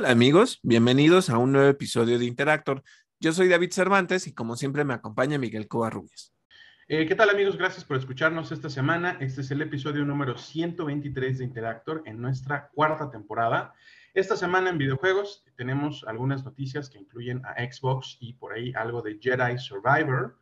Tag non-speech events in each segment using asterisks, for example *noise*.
Hola amigos, bienvenidos a un nuevo episodio de Interactor. Yo soy David Cervantes y como siempre me acompaña Miguel Covarrubias. Eh, ¿Qué tal amigos? Gracias por escucharnos esta semana. Este es el episodio número 123 de Interactor en nuestra cuarta temporada. Esta semana en videojuegos tenemos algunas noticias que incluyen a Xbox y por ahí algo de Jedi Survivor.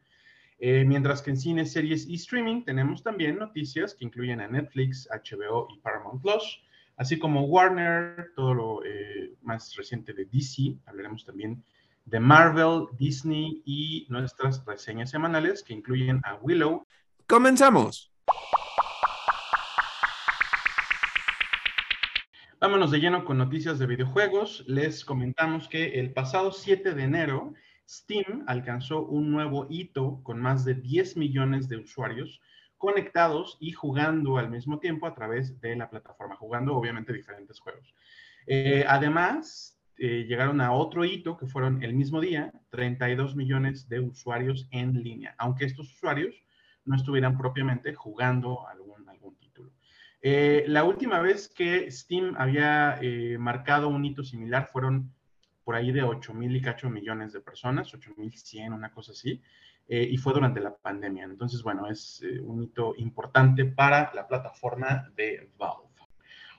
Eh, mientras que en cine, series y streaming tenemos también noticias que incluyen a Netflix, HBO y Paramount Plus así como Warner, todo lo eh, más reciente de DC, hablaremos también de Marvel, Disney y nuestras reseñas semanales que incluyen a Willow. ¡Comenzamos! Vámonos de lleno con noticias de videojuegos. Les comentamos que el pasado 7 de enero, Steam alcanzó un nuevo hito con más de 10 millones de usuarios conectados y jugando al mismo tiempo a través de la plataforma, jugando obviamente diferentes juegos. Eh, además, eh, llegaron a otro hito que fueron el mismo día, 32 millones de usuarios en línea, aunque estos usuarios no estuvieran propiamente jugando algún, algún título. Eh, la última vez que Steam había marcado un hito similar fueron por ahí de 8 mil y cacho millones de personas, 8 mil 100, una cosa así. Eh, y fue durante la pandemia. Entonces, bueno, es eh, un hito importante para la plataforma de Valve.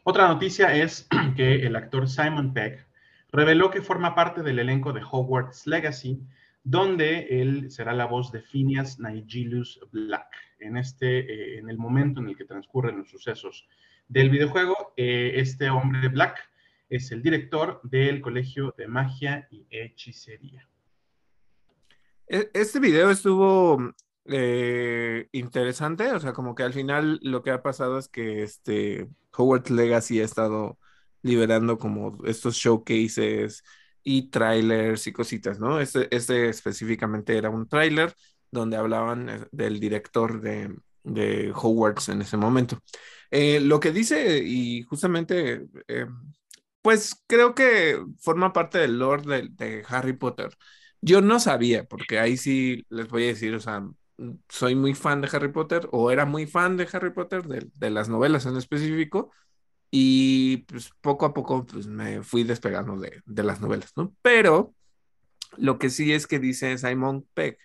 Otra noticia es *clears throat* que el actor Simon Pegg reveló que forma parte del elenco de Hogwarts Legacy, donde él será la voz de Phineas Nigellus Black. En, este, eh, en el momento en el que transcurren los sucesos del videojuego, este hombre Black es el director del Colegio de Magia y Hechicería. E, este video estuvo eh, interesante, o sea, como que al final lo que ha pasado es que este Howard Legacy ha estado liberando como estos showcases y trailers y cositas, ¿no? Este, este específicamente era un trailer donde hablaban eh, del director de, de Hogwarts en ese momento. Eh, lo que dice, y justamente, pues creo que forma parte del lore de Harry Potter. Yo no sabía, porque ahí sí les voy a decir, o sea, soy muy fan de Harry Potter, o era muy fan de Harry Potter, de, las novelas en específico, y pues poco a poco pues, me fui despegando de, las novelas, ¿no? Pero lo que sí es que dice Simon Peck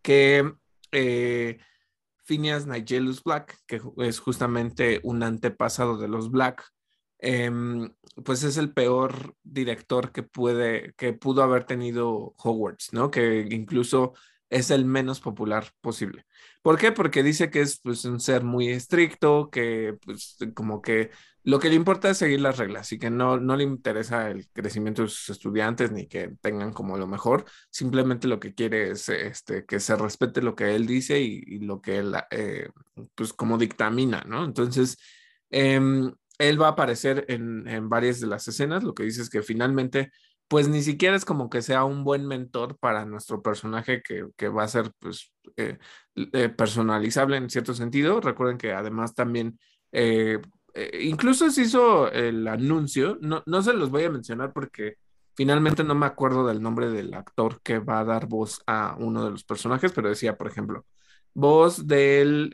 que eh, Phineas Nigellus Black, que es justamente un antepasado de los Black, Em, pues es el peor director que puede, que pudo haber tenido Hogwarts, ¿no? Que incluso es el menos popular posible. ¿Por qué? Porque dice que es pues, un ser muy estricto, que pues como que lo que le importa es seguir las reglas y que no, no le interesa el crecimiento de sus estudiantes ni que tengan como lo mejor, simplemente lo que quiere es este, que se respete lo que él dice y, lo que él eh, pues como dictamina, ¿no? Entonces, em, él va a aparecer en, varias de las escenas. Lo que dice es que finalmente, pues ni siquiera es como que sea un buen mentor para nuestro personaje que, va a ser pues eh, eh, personalizable en cierto sentido. Recuerden que además también, eh, incluso se hizo el anuncio, no, no se los voy a mencionar porque finalmente no me acuerdo del nombre del actor que va a dar voz a uno de los personajes, pero decía, por ejemplo, voz del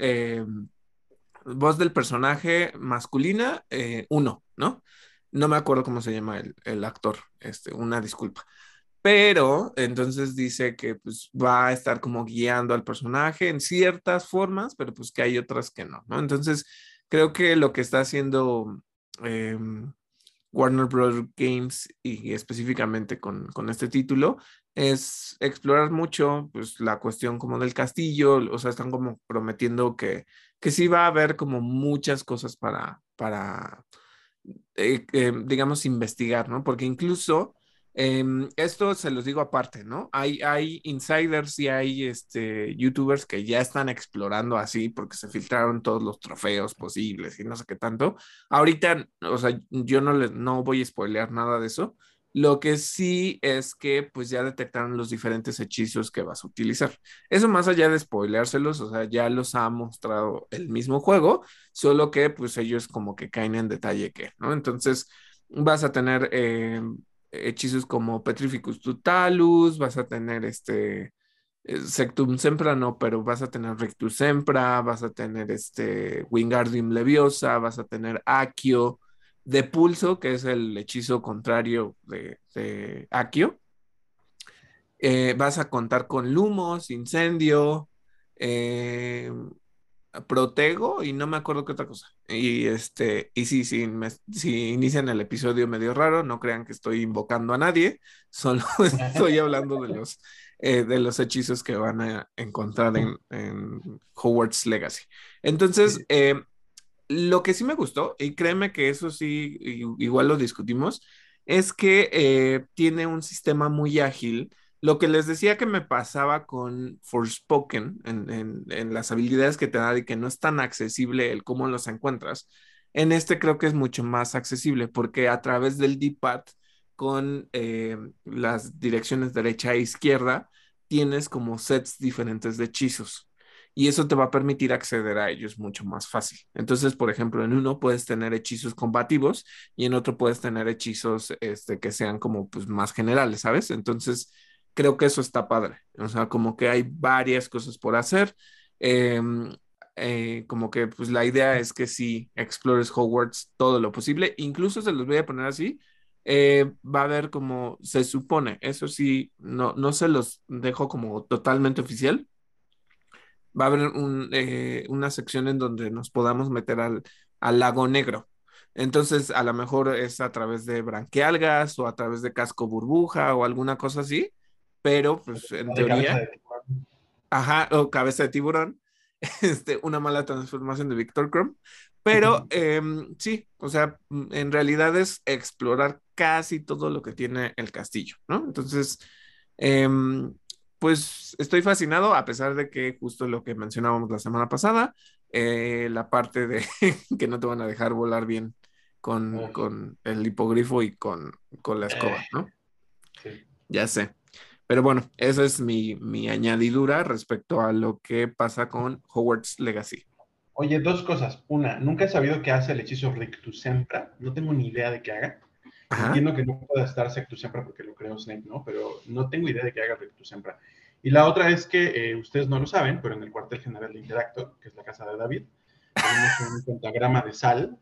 voz del personaje masculina, eh, uno, ¿no? No me acuerdo cómo se llama el, actor, este, una disculpa. Pero entonces dice que pues, va a estar como guiando al personaje en ciertas formas, pero pues que hay otras que no, ¿no? Entonces creo que lo que está haciendo em, Warner Bros. Games y específicamente con, con, este título es explorar mucho pues la cuestión como del castillo, o sea, están como prometiendo que que sí va a haber como muchas cosas para, para eh, eh, digamos, investigar, ¿no? Porque incluso em, esto se los digo aparte, ¿no? Hay, hay insiders y hay este, youtubers que ya están explorando así porque se filtraron todos los trofeos posibles y no sé qué tanto. Ahorita, o sea, yo no, les, no voy a spoilear nada de eso, lo que sí es que pues ya detectaron los diferentes hechizos que vas a utilizar. Eso más allá de spoileárselos, o sea, ya los ha mostrado el mismo juego, solo que pues ellos como que caen en detalle que, ¿no? Entonces vas a tener eh, hechizos como Petrificus Totalus, vas a tener este... Eh, Sectum Sempra no, pero vas a tener Rectus Sempra, vas a tener este Wingardium Leviosa, vas a tener Accio, de pulso, que es el hechizo contrario de, de Akio. Eh, vas a contar con lumos, incendio, eh, protego y no me acuerdo qué otra cosa. Y este, y sí, sí, si inician el episodio medio raro, no crean que estoy invocando a nadie, *laughs* solo estoy hablando de los, eh, de los hechizos que van a encontrar en, Hogwarts Legacy. Entonces, eh, lo que sí me gustó, y créeme que eso sí, igual lo discutimos, es que eh, tiene un sistema muy ágil. Lo que les decía que me pasaba con Forspoken en, en, las habilidades que te da y que no es tan accesible el cómo los encuentras, en este creo que es mucho más accesible porque a través del D-pad con eh, las direcciones derecha e izquierda tienes como sets diferentes de hechizos y eso te va a permitir acceder a ellos mucho más fácil. Entonces, por ejemplo, en uno puedes tener hechizos combativos y en otro puedes tener hechizos este, que sean como pues más generales, ¿sabes? Entonces, creo que eso está padre. O sea, como que hay varias cosas por hacer. Em, eh, como que pues la idea es que si explores Hogwarts todo lo posible, incluso se los voy a poner así, eh, va a haber como se supone, eso sí, no, no se los dejo como totalmente oficial. Va a haber eh, una sección en donde nos podamos meter al, al lago negro. Entonces, a lo mejor es a través de branquialgas o a través de casco burbuja o alguna cosa así pero pues en teoría... Ajá, o cabeza de tiburón, *laughs* este, una mala transformación de Victor Crumb, pero em, sí, o sea, en realidad es explorar casi todo lo que tiene el castillo, ¿no? Entonces, em, pues estoy fascinado, a pesar de que justo lo que mencionábamos la semana pasada, eh, la parte de *laughs* que no te van a dejar volar bien con, con el hipogrifo y con, con la escoba, eh, ¿no? Sí. Ya sé. Pero bueno, esa es mi, mi añadidura respecto a lo que pasa con Hogwarts Legacy. Oye, dos cosas. Una, nunca he sabido qué hace el hechizo Rictus Sempra. No tengo ni idea de qué haga. Entiendo que no pueda estar Sectus Sempra porque lo creo Snape, ¿no? Pero no tengo idea de qué haga Rictus Sempra. Y la otra es que eh, ustedes no lo saben, pero en el cuartel general de Interacto, que es la casa de David, tenemos un pentagrama de sal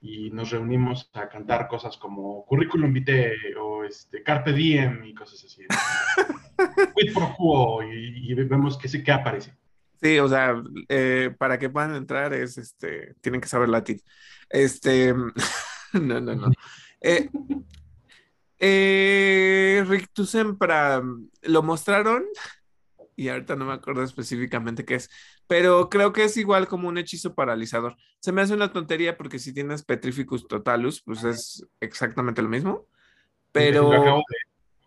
y nos reunimos a cantar cosas como currículum vitae o este, carpe diem y cosas así. *laughs* Quid pro quo y, vemos que sí que aparece. Sí, o sea, eh, para que puedan entrar es, este, tienen que saber latín. Este, *laughs* no, no, no. Eh, eh, Rictus Sempra, lo mostraron y ahorita no me acuerdo específicamente qué es, pero creo que es igual como un hechizo paralizador. Se me hace una tontería porque si tienes Petrificus Totalus, pues es exactamente lo mismo, pero... Lo acabo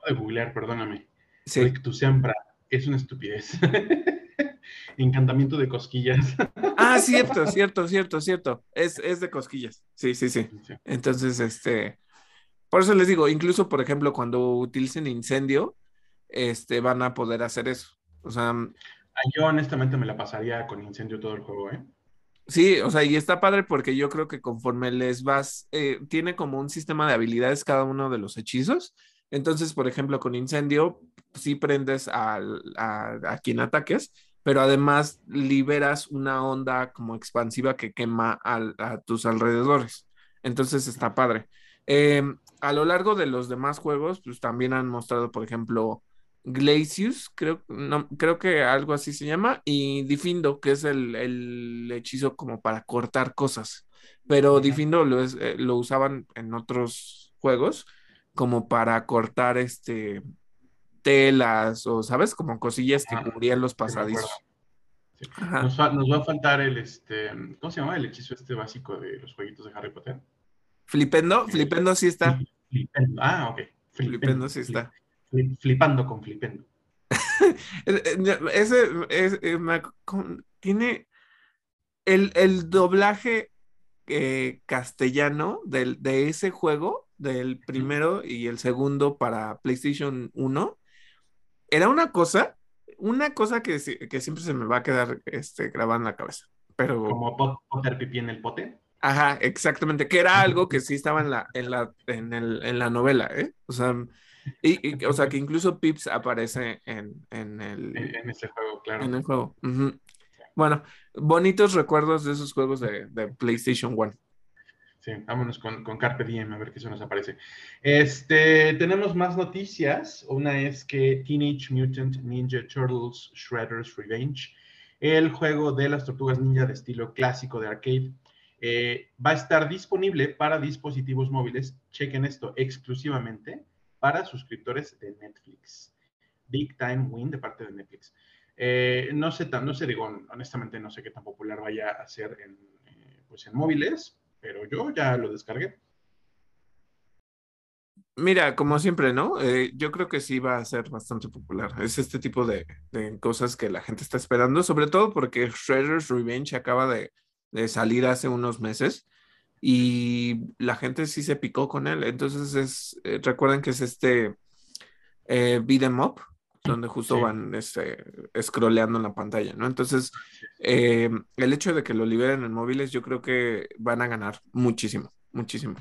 de, googlear, perdóname. Sí. Tu siembra es una estupidez. *laughs* Encantamiento de cosquillas. *laughs* ah, cierto, cierto, cierto, cierto. Es, es de cosquillas. Sí, sí, sí. Entonces, este... Por eso les digo, incluso, por ejemplo, cuando utilicen incendio, este, van a poder hacer eso. O sea, ah, yo honestamente me la pasaría con incendio todo el juego, ¿eh? Sí, o sea, y está padre porque yo creo que conforme les vas, eh, tiene como un sistema de habilidades cada uno de los hechizos. Entonces, por ejemplo, con incendio, sí prendes a, a, quien ataques, pero además liberas una onda como expansiva que quema a tus alrededores. Entonces está padre. Em, a lo largo de los demás juegos, pues también han mostrado, por ejemplo, Glacius, creo, no, creo que algo así se llama, y Difindo, que es el, hechizo como para cortar cosas. Pero Difindo lo, eh, lo usaban en otros juegos como para cortar este telas o, ¿sabes? Como cosillas que cubrían los pasadizos. Nos, va a faltar el, este, ¿cómo se llama? El hechizo este básico de los jueguitos de Harry Potter. Flipendo, Flipendo sí está. Flipendo. Ah, ok. Flipendo sí está flipando con flipendo. *laughs* Ese eh, tiene el, doblaje eh, castellano del, de ese juego, del primero y el segundo para PlayStation 1, era una cosa, una cosa que, que siempre se me va a quedar este, grabada en la cabeza. Pero... Como Potter pipí en el pote. Ajá, exactamente, que era algo que sí estaba en la, en la, en el, en la novela, ¿eh? O sea, y, o sea, que incluso Pips aparece en, en el... En, ese juego, claro. En el juego. Bueno, bonitos recuerdos de esos juegos de, de PlayStation 1. Sí, vámonos con, con, Carpe Diem a ver qué se nos aparece. Este, tenemos más noticias. Una es que Teenage Mutant Ninja Turtles Shredder's Revenge, el juego de las tortugas ninja de estilo clásico de arcade, eh, va a estar disponible para dispositivos móviles. Chequen esto exclusivamente para suscriptores de Netflix. Big Time Win de parte de Netflix. Eh, no sé, no sé, digo, honestamente no sé qué tan popular vaya a ser en, eh, pues en móviles, pero yo ya lo descargué. Mira, como siempre, ¿no? Yo creo que sí va a ser bastante popular. Es este tipo de, cosas que la gente está esperando, sobre todo porque Shredder's Revenge acaba de, salir hace unos meses y la gente sí se picó con él. Entonces, es, recuerden que es este beat em up, donde justo van este, scrolleando en la pantalla, ¿no? Entonces, eh, el hecho de que lo liberen en móviles, yo creo que van a ganar muchísimo, muchísimo.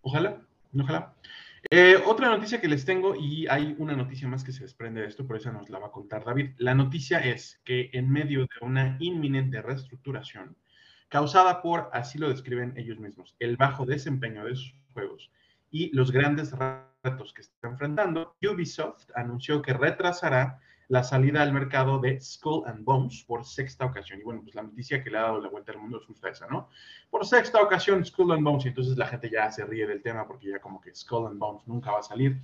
Ojalá, ojalá. Eh, otra noticia que les tengo, y hay una noticia más que se desprende de esto, por eso nos la va a contar David. La noticia es que en medio de una inminente reestructuración, causada por, así lo describen ellos mismos, el bajo desempeño de sus juegos y los grandes retos que está enfrentando, Ubisoft anunció que retrasará la salida al mercado de Skull and Bones por sexta ocasión. Y bueno, pues la noticia que le ha dado la vuelta al mundo es justo esa, ¿no? Por sexta ocasión, Skull and Bones. Y entonces la gente ya se ríe del tema porque ya como que Skull and Bones nunca va a salir.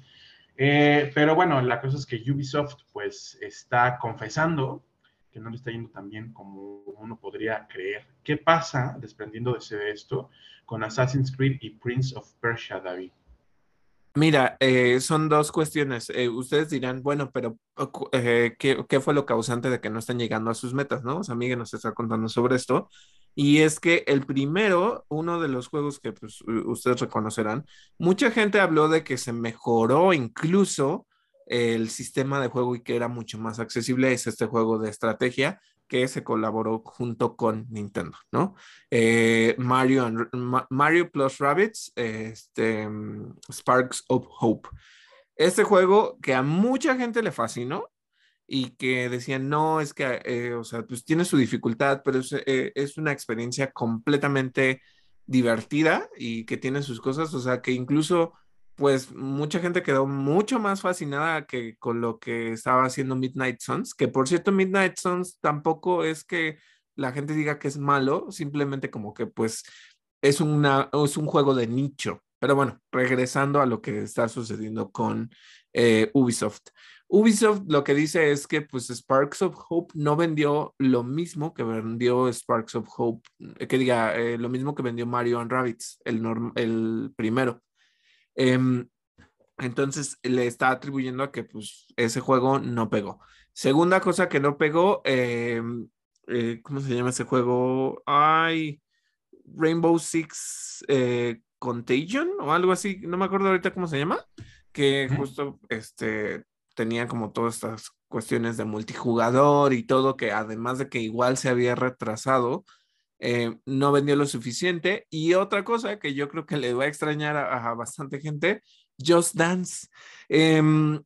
Eh, pero bueno, la cosa es que Ubisoft pues está confesando que no le está yendo tan bien como uno podría creer. ¿Qué pasa, desprendiendo de esto, con Assassin's Creed y Prince of Persia, David? Mira, eh, son dos cuestiones. Eh, ustedes dirán, bueno, pero eh, ¿qué, fue lo causante de que no están llegando a sus metas, no? O sea, Miguel nos está contando sobre esto. Y es que el primero, uno de los juegos que pues, ustedes reconocerán, mucha gente habló de que se mejoró incluso el sistema de juego y que era mucho más accesible. Es este juego de estrategia que se colaboró junto con Nintendo, ¿no? Eh, Mario, Mario Plus Rabbits, este, mm, Sparks of Hope. Este juego que a mucha gente le fascinó y que decían, no, es que, eh, o sea, pues tiene su dificultad, pero es, eh, es una experiencia completamente divertida y que tiene sus cosas, o sea, que incluso pues mucha gente quedó mucho más fascinada que con lo que estaba haciendo Midnight Suns, que por cierto Midnight Suns tampoco es que la gente diga que es malo, simplemente como que pues es, una, es un juego de nicho. Pero bueno, regresando a lo que está sucediendo con eh, Ubisoft. Ubisoft lo que dice es que pues Sparks of Hope no vendió lo mismo que vendió Sparks of Hope, que diga, eh, lo mismo que vendió Mario and Rabbits, el, el primero. Em, entonces le está atribuyendo a que pues, ese juego no pegó. Segunda cosa que no pegó, em, eh, ¿cómo se llama ese juego? Ay, Rainbow Six eh, Contagion o algo así, no me acuerdo ahorita cómo se llama, que justo este, tenía como todas estas cuestiones de multijugador y todo, que además de que igual se había retrasado, eh, no vendió lo suficiente. Y otra cosa que yo creo que le va a extrañar a, bastante gente, Just Dance. Em,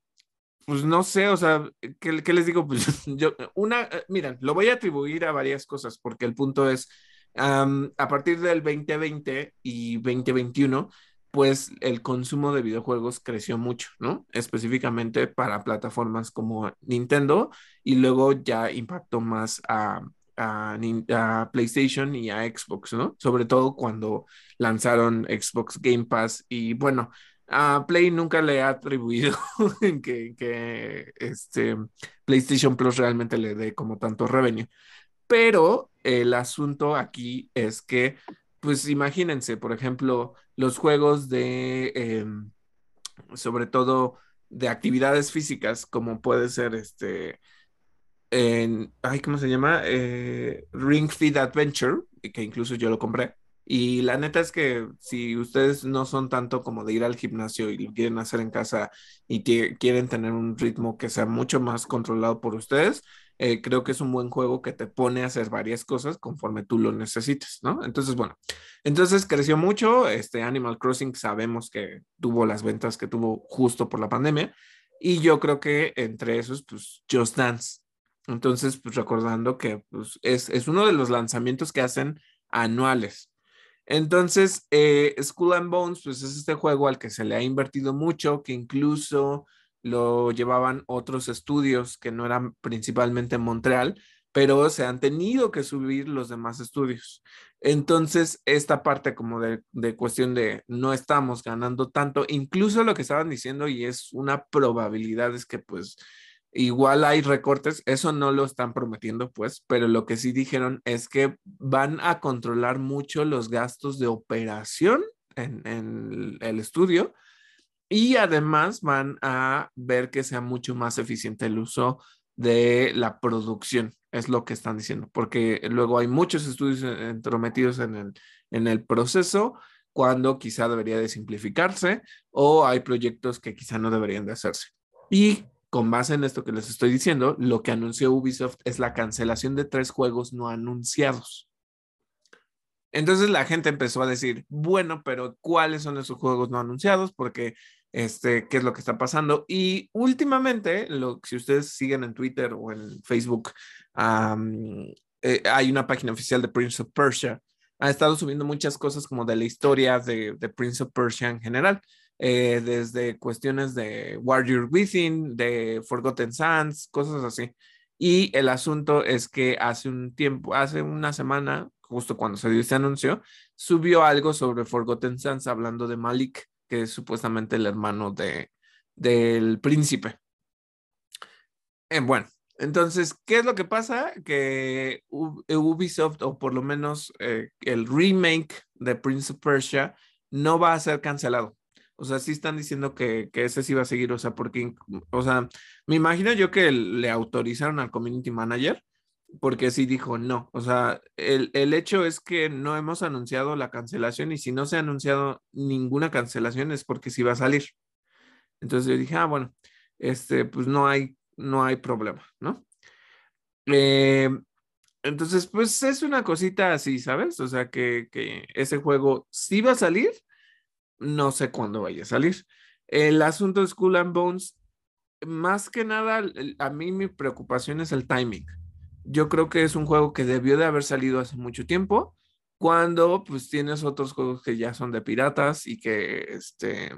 pues no sé, o sea, ¿qué, les digo? Pues *laughs* yo, una, eh, miren, lo voy a atribuir a varias cosas, porque el punto es, a partir del 2020 y 2021, pues el consumo de videojuegos creció mucho, ¿no? Específicamente para plataformas como Nintendo y luego ya impactó más a, a, PlayStation y a Xbox, ¿no? Sobre todo cuando lanzaron Xbox Game Pass y bueno, a Play nunca le ha atribuido *laughs* que, que este PlayStation Plus realmente le dé como tanto revenue. Pero el asunto aquí es que, pues imagínense, por ejemplo, los juegos de, em, sobre todo de actividades físicas, como puede ser este, en, ay, ¿cómo se llama? Eh, Ring Fit Adventure, que incluso yo lo compré. Y la neta es que si ustedes no son tanto como de ir al gimnasio y lo quieren hacer en casa y quieren tener un ritmo que sea mucho más controlado por ustedes, eh, creo que es un buen juego que te pone a hacer varias cosas conforme tú lo necesites, ¿no? Entonces, bueno, entonces creció mucho. Este Animal Crossing sabemos que tuvo las ventas que tuvo justo por la pandemia. Y yo creo que entre esos, pues Just Dance entonces, pues recordando que pues, es, uno de los lanzamientos que hacen anuales. Entonces, eh, Skull and Bones, pues es este juego al que se le ha invertido mucho, que incluso lo llevaban otros estudios que no eran principalmente en Montreal, pero se han tenido que subir los demás estudios. Entonces, esta parte como de, de, cuestión de no estamos ganando tanto, incluso lo que estaban diciendo y es una probabilidad es que pues igual hay recortes, eso no lo están prometiendo pues, pero lo que sí dijeron es que van a controlar mucho los gastos de operación en, el estudio y además van a ver que sea mucho más eficiente el uso de la producción, es lo que están diciendo, porque luego hay muchos estudios entrometidos en el, en el proceso cuando quizá debería de simplificarse o hay proyectos que quizá no deberían de hacerse. Y con base en esto que les estoy diciendo, lo que anunció Ubisoft es la cancelación de tres juegos no anunciados. Entonces la gente empezó a decir, bueno, pero ¿cuáles son esos juegos no anunciados? Porque este, qué es lo que está pasando. Y últimamente, lo, si ustedes siguen en Twitter o en Facebook, eh, hay una página oficial de Prince of Persia. Ha estado subiendo muchas cosas como de la historia de, de Prince of Persia en general, eh, desde cuestiones de Warrior Within, de Forgotten Sands, cosas así. Y el asunto es que hace un tiempo, hace una semana, justo cuando se dio este anuncio, subió algo sobre Forgotten Sands hablando de Malik que es supuestamente el hermano de, del príncipe. Eh, bueno, entonces, ¿qué es lo que pasa? Que Ubisoft, o por lo menos eh, el remake de Prince of Persia, no va a ser cancelado. O sea, sí están diciendo que, ese sí va a seguir, o sea, porque, o sea, me imagino yo que le autorizaron al community manager porque sí dijo no. O sea, el, hecho es que no hemos anunciado la cancelación y si no se ha anunciado ninguna cancelación es porque sí va a salir. Entonces yo dije, ah, bueno, este, pues no hay, no hay problema, ¿no? Eh, entonces, pues es una cosita así, ¿sabes? O sea, que, que ese juego sí va a salir, no sé cuándo vaya a salir. El asunto de Skull and Bones, más que nada, a mí mi preocupación es el timing yo creo que es un juego que debió de haber salido hace mucho tiempo, cuando pues tienes otros juegos que ya son de piratas y que este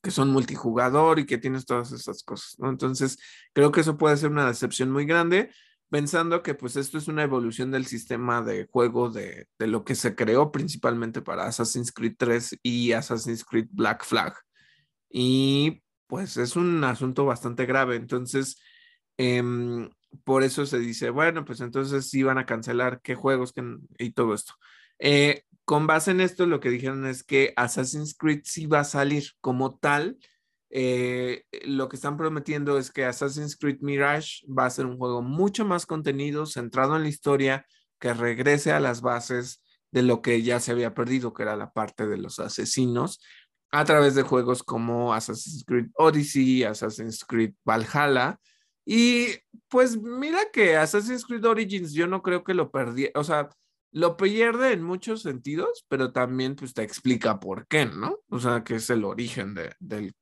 que son multijugador y que tienes todas esas cosas. Entonces, creo que eso puede ser una decepción muy grande, pensando que pues esto es una evolución del sistema de juego de, de lo que se creó principalmente para Assassin's Creed 3 y Assassin's Creed Black Flag. Y pues es un asunto bastante grave. Entonces, eh, por eso se dice, bueno, pues entonces sí van a cancelar qué juegos y todo esto. Eh, con base en esto, lo que dijeron es que Assassin's Creed sí va a salir como tal. Eh, lo que están prometiendo es que Assassin's Creed Mirage va a ser un juego mucho más contenido, centrado en la historia, que regrese a las bases de lo que ya se había perdido, que era la parte de los asesinos, a través de juegos como Assassin's Creed Odyssey, Assassin's Creed Valhalla, y pues mira que Assassin's Creed Origins yo no creo que lo perdí, o sea, lo pierde en muchos sentidos, pero también pues te explica por qué, ¿no? O sea, que es el origen del,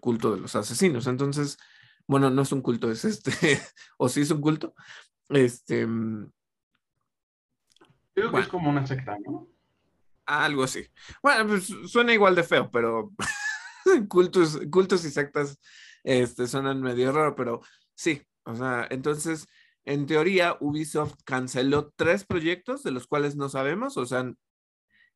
culto de los asesinos. Entonces, bueno, no es un culto, es este, *laughs* o sí es un culto. Este... Mm, creo que es como una secta, ¿no? Algo así. Bueno, pues suena igual de feo, pero *laughs* cultos, cultos y sectas este, suenan medio raro, pero Sí, o sea, entonces, en teoría, Ubisoft canceló tres proyectos de los cuales no sabemos, o sea,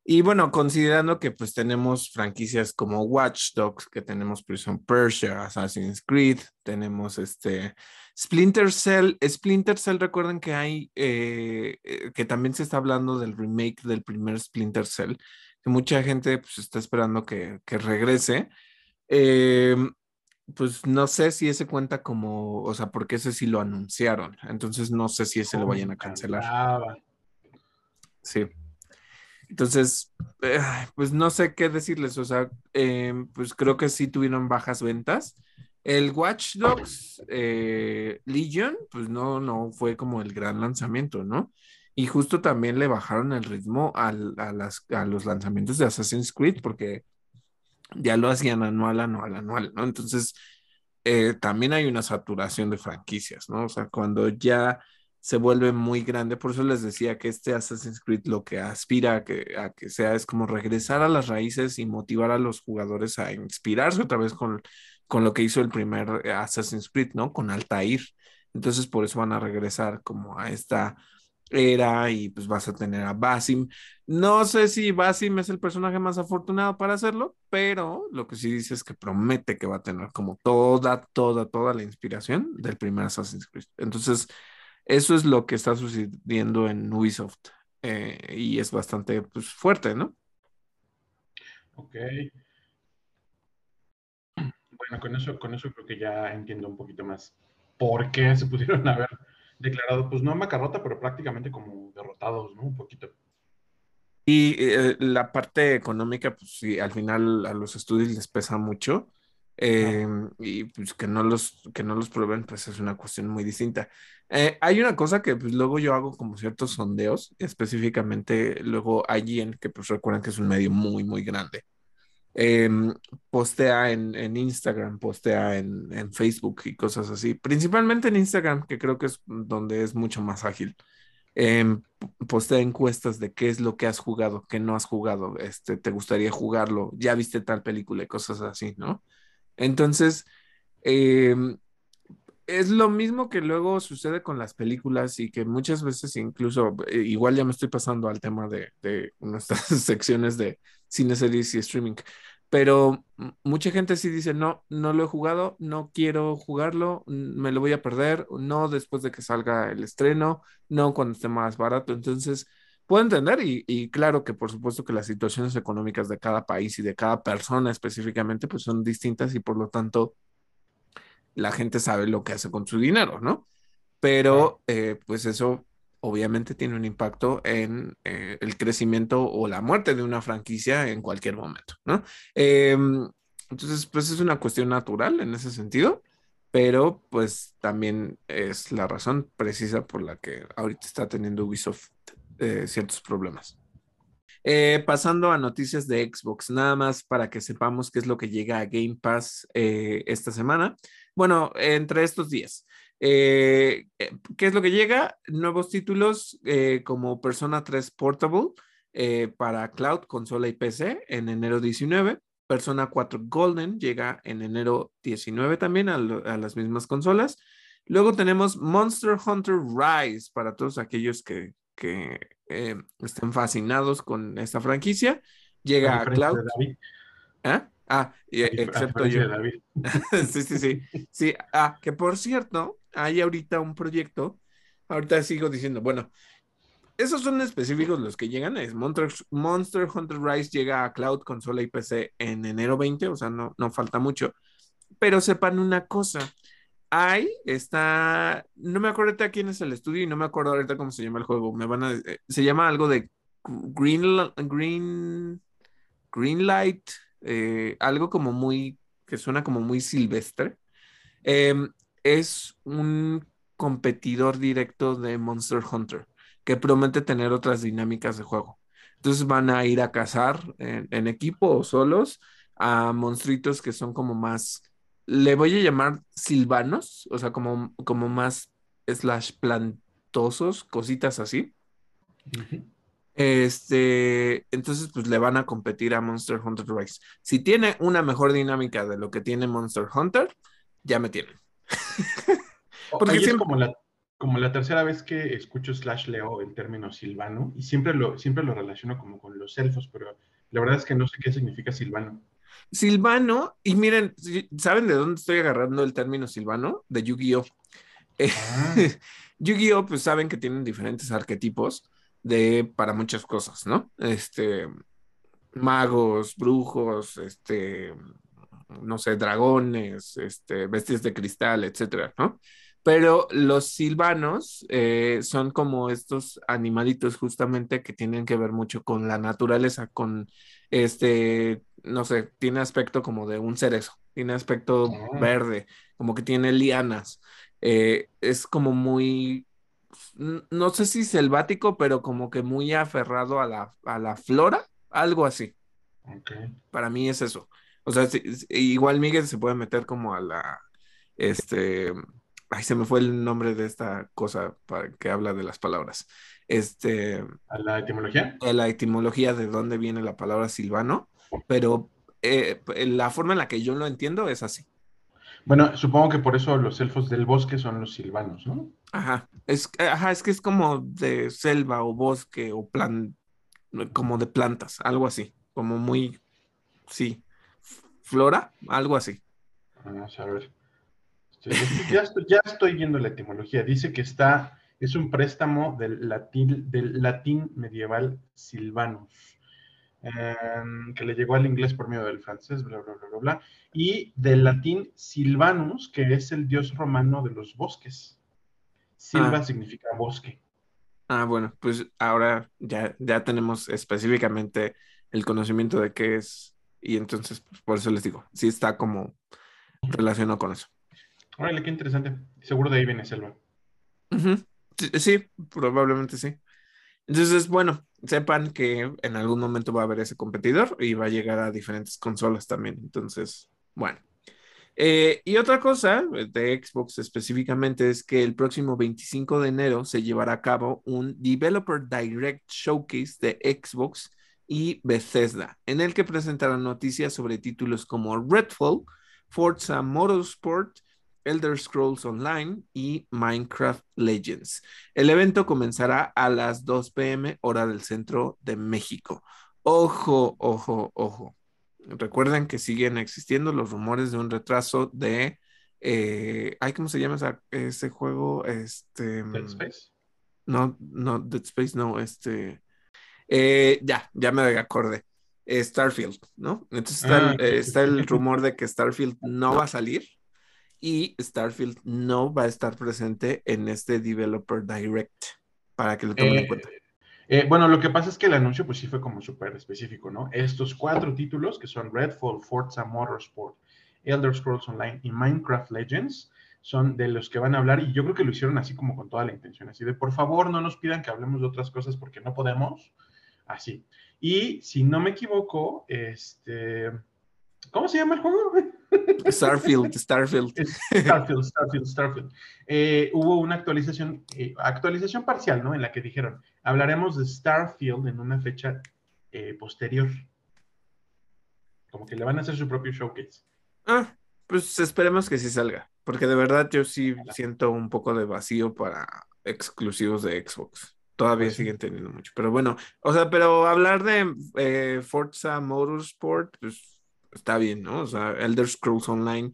y bueno, considerando que pues tenemos franquicias como Watch Dogs, que tenemos Prison Persia, Assassin's Creed, tenemos este Splinter Cell. Splinter Cell, recuerden que hay, eh, eh, que también se está hablando del remake del primer Splinter Cell, que mucha gente pues está esperando que, que regrese. Eh, pues no sé si ese cuenta como, o sea, porque ese sí lo anunciaron. Entonces no sé si ese lo vayan a cancelar. Sí. Entonces, eh, pues no sé qué decirles. O sea, em, pues creo que sí tuvieron bajas ventas. El Watch Dogs eh, Legion, pues no, no fue como el gran lanzamiento, ¿no? Y justo también le bajaron el ritmo a, las, a los lanzamientos de Assassin's Creed, porque ya lo hacían anual, anual, anual, ¿no? Entonces, eh, también hay una saturación de franquicias, ¿no? O sea, cuando ya se vuelve muy grande. Por eso les decía que este Assassin's Creed lo que aspira a que, a que sea es como regresar a las raíces y motivar a los jugadores a inspirarse otra vez con, con lo que hizo el primer Assassin's Creed, ¿no? Con Altair. Entonces por eso van a regresar como a esta era y pues vas a tener a Basim. No sé si Basim es el personaje más afortunado para hacerlo, pero lo que sí dice es que promete que va a tener como toda, toda, toda la inspiración del primer Assassin's Creed. Entonces, eso es lo que está sucediendo en Ubisoft eh, y es bastante pues, fuerte, ¿no? Ok. Bueno, con eso, con eso creo que ya entiendo un poquito más por qué se pudieron *laughs* haber declarado, pues no en macarrota, pero prácticamente como derrotados, ¿no? Un poquito. Y eh, la parte económica, pues sí, al final a los estudios les pesa mucho. Em, y pues que no los, que no los prueben, pues es una cuestión muy distinta. Eh, hay una cosa que pues luego yo hago como ciertos sondeos, específicamente luego en que pues recuerdan que es un medio muy, muy grande. Em, postea en, Instagram, postea en, en, Facebook y cosas así, principalmente en Instagram, que creo que es donde es mucho más ágil. Em, postea encuestas de qué es lo que has jugado, qué no has jugado, este, te gustaría jugarlo, ya viste tal película y cosas así, ¿no? Entonces, em, es lo mismo que luego sucede con las películas y que muchas veces incluso, eh, igual ya me estoy pasando al tema de, de nuestras *laughs* secciones de cine, series y streaming, pero mucha gente sí dice, no, no lo he jugado, no quiero jugarlo, me lo voy a perder, no después de que salga el estreno, no cuando esté más barato. Entonces, puedo entender y, y, claro que por supuesto que las situaciones económicas de cada país y de cada persona específicamente pues son distintas y por lo tanto la gente sabe lo que hace con su dinero, ¿no? Pero eh, pues eso obviamente tiene un impacto en eh, el crecimiento o la muerte de una franquicia en cualquier momento, ¿no? Em, entonces, pues es una cuestión natural en ese sentido, pero pues también es la razón precisa por la que ahorita está teniendo Ubisoft eh, ciertos problemas. pasando a noticias de Xbox, nada más para que sepamos qué es lo que llega a Game Pass esta semana. Bueno, entre estos días. Eh, eh, ¿Qué es lo que llega? Nuevos títulos eh, como Persona 3 Portable para Cloud, consola y PC en enero 19. Persona 4 Golden llega en enero 19 también a, las mismas consolas. Luego tenemos Monster Hunter Rise para todos aquellos que, estén fascinados con esta franquicia. Llega a, Cloud. ¿Ah? Excepto yo. *laughs* sí, sí, sí. Sí, ah, que por cierto, hay ahorita un proyecto. Ahorita sigo diciendo, bueno, esos son específicos los que llegan. Es Monster, Monster Hunter Rise llega a Cloud, consola y PC en enero 20, o sea, no, no falta mucho. Pero sepan una cosa. Hay, está, no me acuerdo ahorita quién es el estudio y no me acuerdo ahorita cómo se llama el juego. Me van a, eh, se llama algo de Green, Green, Green Light eh, algo como muy, que suena como muy silvestre. Em, es un competidor directo de Monster Hunter que promete tener otras dinámicas de juego. Entonces van a ir a cazar en, equipo o solos a monstruitos que son como más, le voy a llamar silvanos, o sea, como, como más slash plantosos, cositas así. Este, entonces, pues le van a competir a Monster Hunter Rise. Si tiene una mejor dinámica de lo que tiene Monster Hunter, ya me tienen. *laughs* Porque es como la, como la tercera vez que escucho slash leo el término silvano y siempre lo, siempre lo relaciono como con los elfos, pero la verdad es que no sé qué significa silvano. Silvano, y miren, ¿saben de dónde estoy agarrando el término silvano? De Yu-Gi-Oh! Ah. *laughs* Yu-Gi-Oh! pues saben que tienen diferentes arquetipos de para muchas cosas, ¿no? Este, magos, brujos, este, no sé, dragones, este, bestias de cristal, etcétera, ¿no? Pero los silvanos eh, son como estos animalitos justamente que tienen que ver mucho con la naturaleza, con este, no sé, tiene aspecto como de un cerezo, tiene aspecto ah. verde, como que tiene lianas. Eh, es como muy no sé si selvático, pero como que muy aferrado a la, a la flora, algo así. Para mí es eso. O sea, igual Miguel se puede meter como a la, este, Ay, se me fue el nombre de esta cosa para que habla de las palabras. Este. ¿A la etimología? A la etimología de dónde viene la palabra silvano, pero eh, la forma en la que yo lo entiendo es así. Bueno, supongo que por eso los elfos del bosque son los silvanos, ¿no? Ajá, es, ajá, es que es como de selva o bosque o plan, como de plantas, algo así, como muy, sí, flora, algo así. Vamos a ver. ya, estoy, ya estoy viendo la etimología. Dice que está, es un préstamo del latín, del latín medieval silvanus, em, que le llegó al inglés por medio del francés, bla, bla, bla, bla, bla, y del latín silvanus, que es el dios romano de los bosques. Silva Ah. significa bosque. Ah, bueno, pues ahora ya, ya tenemos específicamente el conocimiento de qué es, y entonces, pues, por eso les digo, sí está como relacionado con eso. Órale, qué interesante. Seguro de ahí viene Selva. Sí, probablemente sí. Entonces, bueno, sepan que en algún momento va a haber ese competidor y va a llegar a diferentes consolas también. Entonces, bueno. Eh, y otra cosa de Xbox específicamente es que el próximo 25 de enero se llevará a cabo un Developer Direct Showcase de Xbox y Bethesda, en el que presentarán noticias sobre títulos como Redfall, Forza Motorsport, Elder Scrolls Online y Minecraft Legends. El evento comenzará a las 2 pm hora del centro de México. Ojo, ojo, ojo. Recuerden que siguen existiendo los rumores de un retraso de... Eh, ay, ¿cómo se llama esa- ese juego? Este... Dead Space. No, no, Dead Space, no, este. eh, ya, ya me acordé. Eh, Starfield, ¿no? Entonces está, Ah, el, eh, sí, sí, está sí. el rumor de que Starfield no va a salir y Starfield no va a estar presente en este Developer Direct para que lo tomen en Eh, cuenta. eh, bueno, lo que pasa es que el anuncio pues sí fue como súper específico, ¿no? Estos cuatro títulos que son Redfall, Forza Motorsport, Elder Scrolls Online y Minecraft Legends son de los que van a hablar y yo creo que lo hicieron así como con toda la intención, así de por favor no nos pidan que hablemos de otras cosas porque no podemos, así. Y si no me equivoco, este, ¿cómo se llama el juego? Starfield, Starfield. Starfield, Starfield, Starfield. Eh, hubo una actualización, eh, actualización parcial, ¿no? En la que dijeron, hablaremos de Starfield en una fecha eh, posterior. Como que le van a hacer su propio showcase. Ah, pues esperemos que sí salga, porque de verdad yo sí siento un poco de vacío para exclusivos de Xbox. Todavía Pues sí. siguen teniendo mucho, pero bueno, o sea, pero hablar de eh, Forza Motorsport, pues está bien, ¿no? O sea, Elder Scrolls Online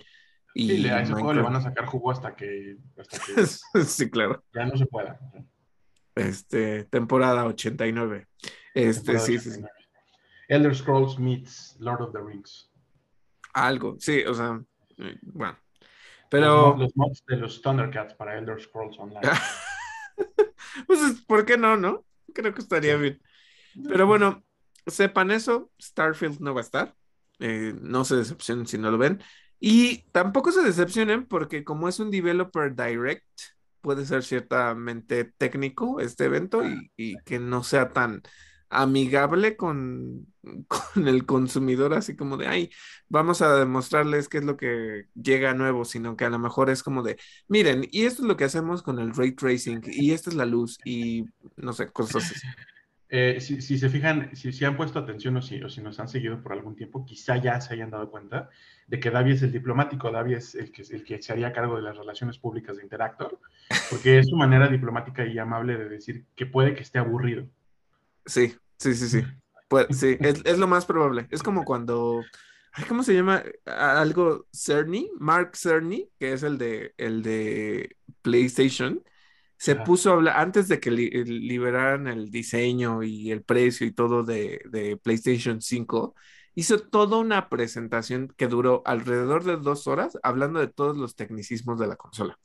y Sí, a ese juego le van a sacar jugo hasta que, hasta que *laughs* Sí, claro. ya no se pueda. Este, temporada 89. Este, Temporada sí, sí, sí. 89. Elder Scrolls meets Lord of the Rings. Algo, sí, o sea, eh, bueno. Pero, los mods de los Thundercats para Elder Scrolls Online. *laughs* pues, ¿por qué no, no? Creo que estaría bien. Pero bueno, sepan eso, Starfield no va a estar. Eh, no se decepcionen si no lo ven. Y tampoco se decepcionen porque como es un developer direct, puede ser ciertamente técnico este evento y, y que no sea tan amigable con, *laughs* con el consumidor, así como de, ay, vamos a demostrarles qué es lo que llega nuevo, sino que a lo mejor es como de, miren, y esto es lo que hacemos con el ray tracing, y esta es la luz, y no sé, cosas así. Eh, si, se fijan, si, si han puesto atención o si, o si nos han seguido por algún tiempo, quizá ya se hayan dado cuenta de que Davi es el diplomático, Davi es el que, se haría cargo de las relaciones públicas de Interactor, porque es su manera diplomática y amable de decir que puede que esté aburrido. Sí, sí, sí, sí. Pues sí, es, es lo más probable. Es como cuando, ¿cómo se llama? Algo Cerny, Mark Cerny, que es el de el de PlayStation, se Ajá. puso a hablar antes de que li- liberaran el diseño y el precio y todo de, de PlayStation 5. Hizo toda una presentación que duró alrededor de dos horas hablando de todos los tecnicismos de la consola.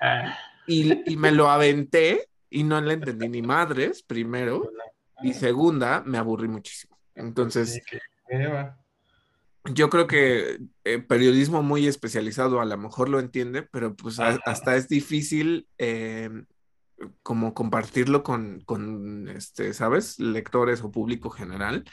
Ah, Y, y me lo aventé y no le entendí ni madres, primero. *laughs* Y segunda, me aburrí muchísimo. Entonces. Yo creo que eh, periodismo muy especializado a lo mejor lo entiende, pero pues a- hasta es difícil eh, como compartirlo con, con, este, ¿sabes? Lectores o público general.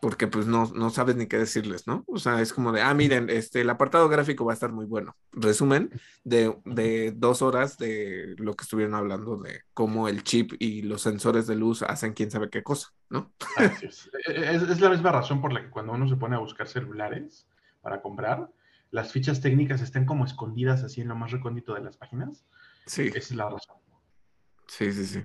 Porque pues no, no sabes ni qué decirles, ¿no? O sea, es como de, ah, miren, este, el apartado gráfico va a estar muy bueno. Resumen de, de dos horas de lo que estuvieron hablando de cómo el chip y los sensores de luz hacen quién sabe qué cosa, ¿no? *laughs* es. Es, la misma razón por la que cuando uno se pone a buscar celulares para comprar, las fichas técnicas estén como escondidas así en lo más recóndito de las páginas. Sí. Esa es la razón. Sí, sí, sí.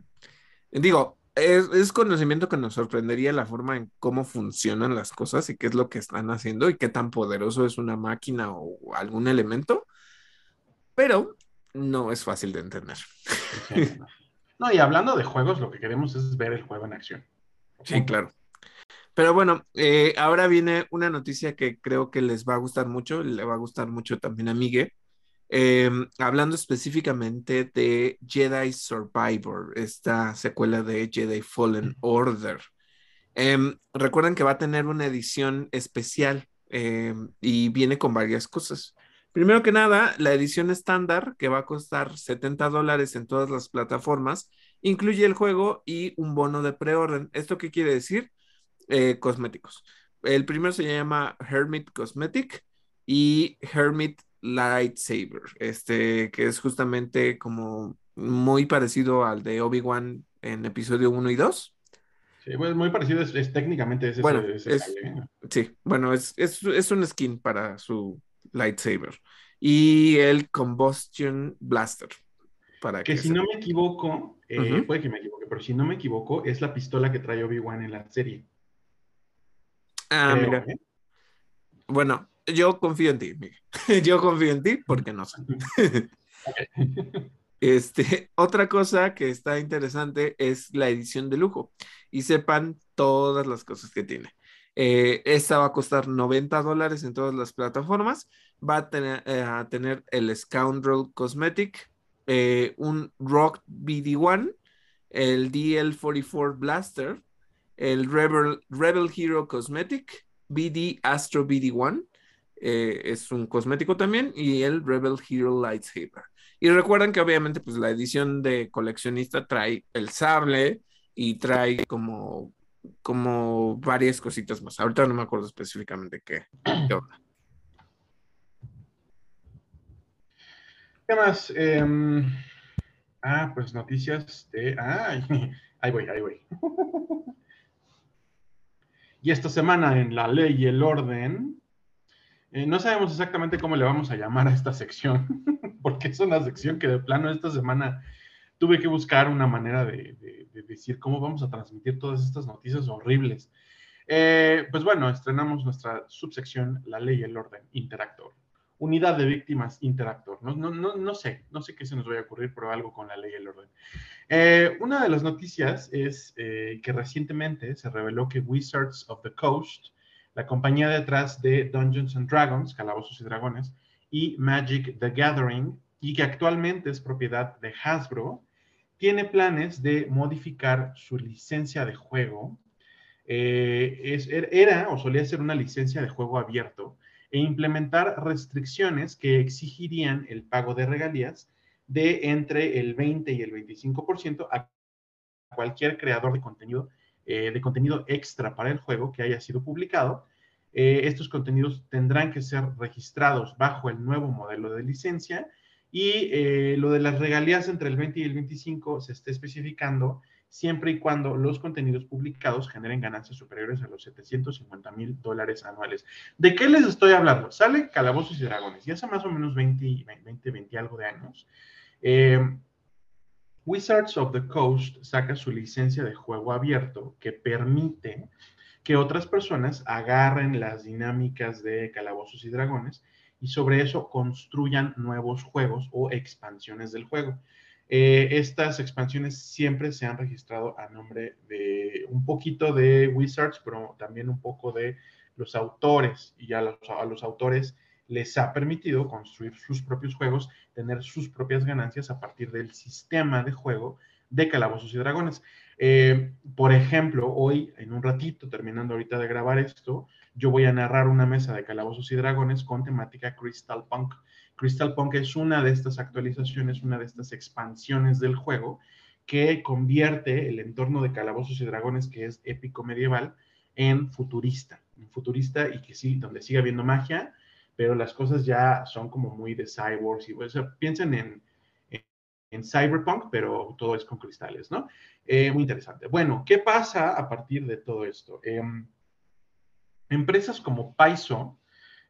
Digo, es, conocimiento que nos sorprendería la forma en cómo funcionan las cosas y qué es lo que están haciendo y qué tan poderoso es una máquina o algún elemento, pero no es fácil de entender. *laughs* No, y hablando de juegos, lo que queremos es ver el juego en acción. Sí, claro. Pero bueno, eh, ahora viene una noticia que creo que les va a gustar mucho, le va a gustar mucho también a Miguel. Em, hablando específicamente de Jedi Survivor, esta secuela de Jedi Fallen Order. Em, recuerden que va a tener una edición especial em, y viene con varias cosas. Primero que nada, la edición estándar, que va a costar 70 dólares en todas las plataformas, incluye el juego y un bono de preorden. ¿Esto qué quiere decir? Eh, cosméticos. El primero se llama Hermit Cosmetic y Hermit lightsaber, este, que es justamente como muy parecido al de Obi-Wan en episodio 1 y 2. Sí, pues muy parecido, es, técnicamente es bueno, Sí, bueno, es, es, un skin para su lightsaber. Y el Combustion Blaster. Para que, si no me equivoco, eh, puede que me equivoque, pero si no me equivoco, es la pistola que trae Obi-Wan en la serie. Ah, mira. ¿eh? Bueno, yo confío en ti, Miguel. *laughs* Yo confío en ti porque no sé. *laughs* Este, otra cosa que está interesante es la edición de lujo y sepan todas las cosas que tiene. Eh, esta va a costar 90 dólares en todas las plataformas. Va a tener, eh, a tener el Scoundrel Cosmetic, eh, un Rock BD1, el DL44 Blaster, el Rebel, Rebel Hero Cosmetic, BD Astro BD1, eh, es un cosmético también, y el Rebel Hero Lightsaber. Y recuerden que obviamente pues la edición de coleccionista trae el sable y trae como, como varias cositas más. Ahorita no me acuerdo específicamente qué, *clears throat* onda. ¿Qué más? Em, ah, pues noticias de... Ah, *laughs* ahí voy, ahí voy. *laughs* y esta semana en La Ley y el Orden eh, no sabemos exactamente cómo le vamos a llamar a esta sección, *laughs* porque es una sección que de plano esta semana tuve que buscar una manera de, decir cómo vamos a transmitir todas estas noticias horribles. Eh, pues bueno, estrenamos nuestra subsección La Ley y el Orden Interactor. Unidad de víctimas Interactor. No, no, no, no sé, no sé qué se nos vaya a ocurrir, pero algo con la ley y el orden. Eh, una de las noticias es que recientemente se reveló que Wizards of the Coast la compañía detrás de Dungeons and Dragons, Calabozos y Dragones, y Magic the Gathering, y que actualmente es propiedad de Hasbro, tiene planes de modificar su licencia de juego. Eh, er, era o solía ser una licencia de juego abierto e implementar restricciones que exigirían el pago de regalías de entre el 20 y el 25% a cualquier creador de contenido eh, de contenido extra para el juego que haya sido publicado. Eh, estos contenidos tendrán que ser registrados bajo el nuevo modelo de licencia y eh, lo de las regalías entre el 20 y el 25 se está especificando siempre y cuando los contenidos publicados generen ganancias superiores a los 750 mil dólares anuales. ¿De qué les estoy hablando? Sale Calabozos y Dragones y hace más o menos 20, 20, 20 algo de años. Wizards of the Coast saca su licencia de juego abierto que permite que otras personas agarren las dinámicas de calabozos y dragones y sobre eso construyan nuevos juegos o expansiones del juego. Eh, estas expansiones siempre se han registrado a nombre de un poquito de Wizards, pero también un poco de los autores y a los autores les ha permitido construir sus propios juegos, tener sus propias ganancias a partir del sistema de juego de Calabozos y Dragones. Eh, por ejemplo, hoy, en un ratito, terminando ahorita de grabar esto, yo voy a narrar una mesa de Calabozos y Dragones con temática Crystal Punk. Crystal Punk es una de estas actualizaciones, una de estas expansiones del juego que convierte el entorno de Calabozos y Dragones, que es épico medieval, en futurista, en futurista y que sí, donde sigue habiendo magia, pero las cosas ya son como muy de cyborgs y piensen en, en, cyberpunk, pero todo es con cristales, ¿no? Eh, muy interesante. Bueno, ¿qué pasa a partir de todo esto? Em, empresas como Paizo,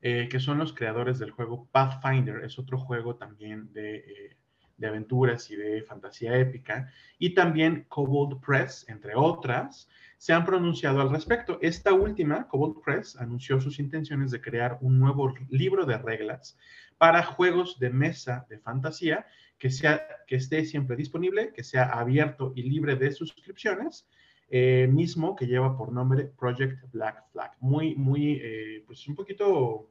eh, que son los creadores del juego Pathfinder, es otro juego también de, eh, de, aventuras y de fantasía épica, y también Cobalt Press, entre otras, se han pronunciado al respecto. Esta última, Cobalt Press, anunció sus intenciones de crear un nuevo libro de reglas para juegos de mesa de fantasía que, sea, que esté siempre disponible, que sea abierto y libre de suscripciones, eh, mismo que lleva por nombre Project Black Flag. Muy, muy, eh, pues un poquito,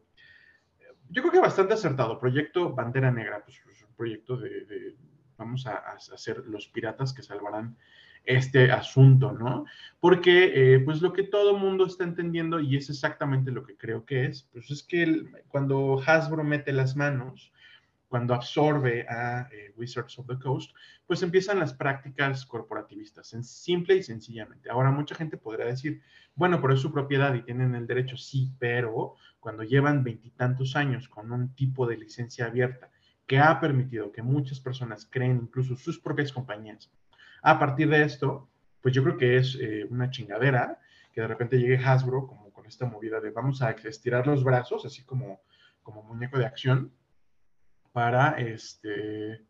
yo creo que bastante acertado. Proyecto Bandera Negra, pues, pues proyecto de, vamos a, hacer los piratas que salvarán este asunto, ¿no? Porque, eh, pues lo que todo mundo está entendiendo, y es exactamente lo que creo que es, pues es que cuando Hasbro mete las manos, cuando absorbe a eh, Wizards of the Coast, pues empiezan las prácticas corporativistas, en simple y sencillamente. Ahora, mucha gente podrá decir, bueno, pero es su propiedad y tienen el derecho, sí, pero cuando llevan veintitantos años con un tipo de licencia abierta que ha permitido que muchas personas creen incluso sus propias compañías, a partir de esto, pues yo creo que es eh, una chingadera que de repente llegue Hasbro como con esta movida de vamos a estirar los brazos, así como, como muñeco de acción, para, este,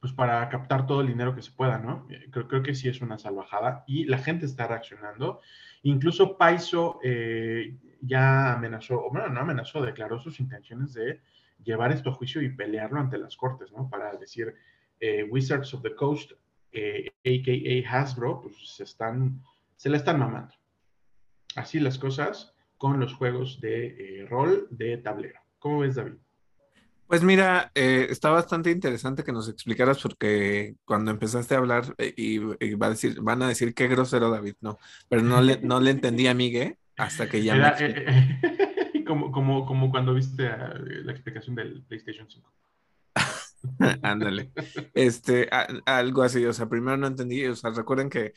pues para captar todo el dinero que se pueda, ¿no? Eh, creo, que sí es una salvajada y la gente está reaccionando. Incluso Paiso eh, ya amenazó, o bueno, no amenazó, declaró sus intenciones de llevar esto a juicio y pelearlo ante las cortes, ¿no? Para decir, eh, Wizards of the Coast, a.k.a. Hasbro, pues se, están, se la están mamando. Así las cosas con los juegos de rol de tablero. ¿Cómo ves, David? Pues mira, eh, está bastante interesante que nos explicaras porque cuando empezaste a hablar eh, y, va a decir, van a decir qué grosero David, no, pero no le, no le entendí a Miguel hasta que ya me *laughs* eh, como, como, como cuando viste la explicación del PlayStation 5. *laughs* Ándale. Este, algo así, o sea, primero no entendí, o sea, recuerden que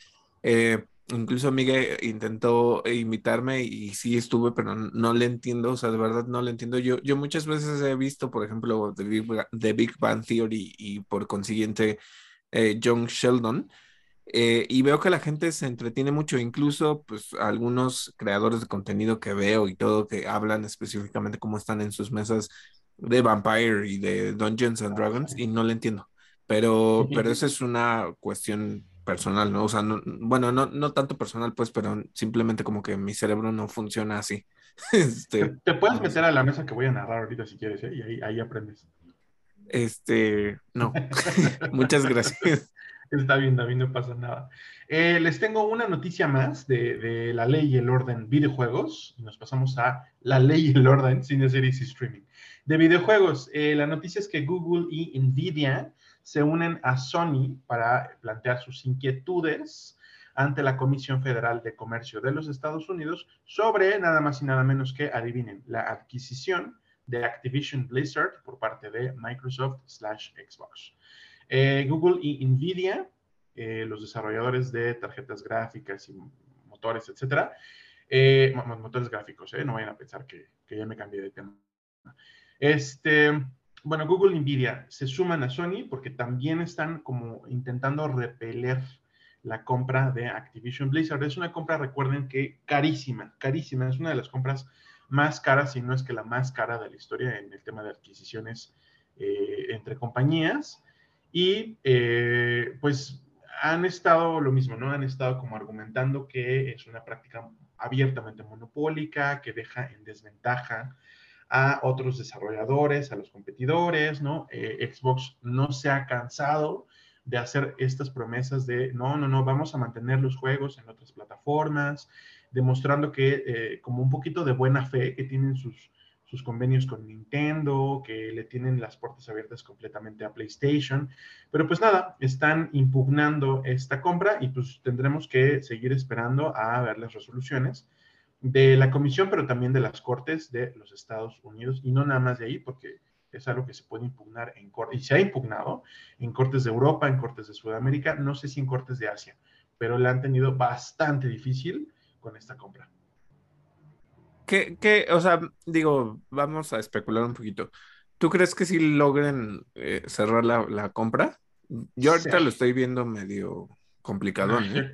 Incluso Miguel intentó invitarme y sí estuve, pero no, le entiendo, o sea, de verdad no le entiendo. Yo, yo muchas veces he visto, por ejemplo, The Big, The Big Bang Theory y por consiguiente eh, John Sheldon, eh, y veo que la gente se entretiene mucho, incluso pues algunos creadores de contenido que veo y todo, que hablan específicamente cómo están en sus mesas de Vampire y de Dungeons and Dragons, y no le entiendo. Pero, *laughs* pero esa es una cuestión personal, ¿no? O sea, bueno, no, no tanto personal, pues, pero simplemente como que mi cerebro no funciona así. *laughs* este, te, puedes meter a la mesa que voy a narrar ahorita si quieres, ¿eh? Y ahí, ahí aprendes. Este, no. *laughs* Muchas gracias. Está bien, David, no pasa nada. Eh, les tengo una noticia más de, la ley y el orden videojuegos. Nos pasamos a la ley y el orden cine, series y streaming. De videojuegos, eh, la noticia es que Google y Nvidia se unen a Sony para plantear sus inquietudes ante la Comisión Federal de Comercio de los Estados Unidos sobre nada más y nada menos que, adivinen, la adquisición de Activision Blizzard por parte de Microsoft slash Xbox. Eh, Google y Nvidia, eh, los desarrolladores de tarjetas gráficas y motores, etcétera, eh, motores gráficos, no vayan a pensar que, ya me cambié de tema. Este, bueno, Google y Nvidia se suman a Sony porque también están como intentando repeler la compra de Activision Blizzard. Es una compra, recuerden que carísima, carísima. Es una de las compras más caras, si no es que la más cara de la historia en el tema de adquisiciones entre compañías. Y eh, pues han estado lo mismo, ¿no? Han estado como argumentando que es una práctica abiertamente monopólica, que deja en desventaja a otros desarrolladores, a los competidores, ¿no? Eh, Xbox no se ha cansado de hacer estas promesas de, no, no, no, vamos a mantener los juegos en otras plataformas, demostrando que eh, como un poquito de buena fe, que tienen sus, sus convenios con Nintendo, que le tienen las puertas abiertas completamente a PlayStation, pero pues nada, están impugnando esta compra y pues tendremos que seguir esperando a ver las resoluciones de la Comisión, pero también de las Cortes de los Estados Unidos, y no nada más de ahí, porque es algo que se puede impugnar en cortes, y se ha impugnado en cortes de Europa, en cortes de Sudamérica, no sé si en cortes de Asia, pero le han tenido bastante difícil con esta compra. ¿Qué, qué, o sea, digo, vamos a especular un poquito. ¿Tú crees que si logren eh, cerrar la, la compra? Yo ahorita Sí. lo estoy viendo medio complicado, No, ¿eh?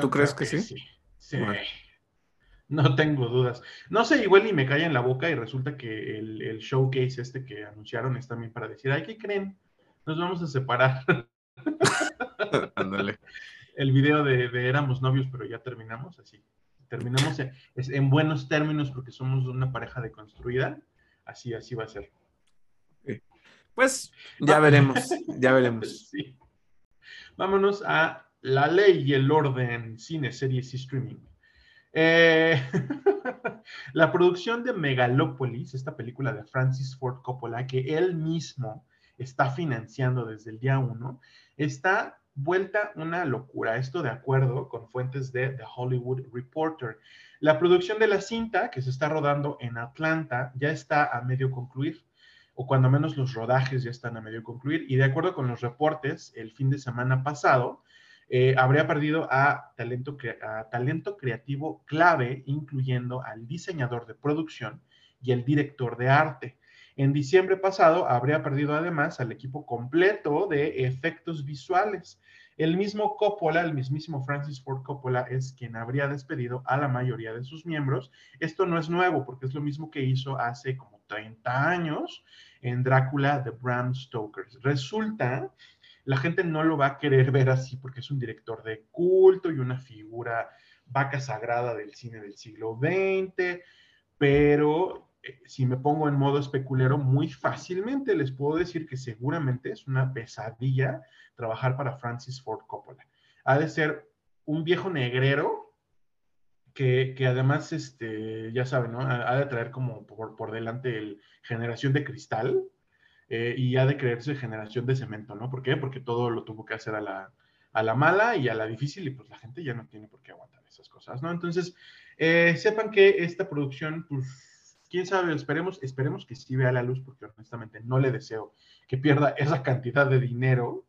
¿Tú crees que sí? Sí. Bueno. No tengo dudas. No sé, igual y me cae en la boca y resulta que el, el showcase este que anunciaron es también para decir, ay, ¿qué creen? Nos vamos a separar. *laughs* Ándale. El video de, de éramos novios, pero ya terminamos así. Terminamos en, buenos términos porque somos una pareja deconstruida. Así, así va a ser. Pues ya Ah. veremos, ya *laughs* veremos. Sí. Vámonos a La Ley y el Orden, cine, series y streaming. Eh, *laughs* la producción de Megalópolis, esta película de Francis Ford Coppola, que él mismo está financiando desde el día uno, está vuelta una locura. Esto de acuerdo con fuentes de The Hollywood Reporter. La producción de la cinta, que se está rodando en Atlanta, ya está a medio concluir o cuando menos los rodajes ya están a medio concluir. Y de acuerdo con los reportes, el fin de semana pasado eh, habría perdido a talento, a talento creativo clave, incluyendo al diseñador de producción y el director de arte. En diciembre pasado habría perdido además al equipo completo de efectos visuales. El mismo Coppola, el mismísimo Francis Ford Coppola, es quien habría despedido a la mayoría de sus miembros. Esto no es nuevo, porque es lo mismo que hizo hace como 30 años en Drácula de Bram Stoker. Resulta, la gente no lo va a querer ver así porque es un director de culto y una figura vaca sagrada del cine del siglo XX, pero eh, si me pongo en modo especulero, muy fácilmente les puedo decir que seguramente es una pesadilla trabajar para Francis Ford Coppola. Ha de ser un viejo negrero que, que además, este, ya saben, ¿no? Ha, de traer como por, por delante el generación de cristal eh, y ha de creerse generación de cemento, ¿no? ¿Por qué? Porque todo lo tuvo que hacer a la, a la mala y a la difícil y pues la gente ya no tiene por qué aguantar esas cosas, ¿no? Entonces, eh, sepan que esta producción, pues, quién sabe, esperemos, esperemos que sí vea la luz porque honestamente no le deseo que pierda *laughs* esa cantidad de dinero,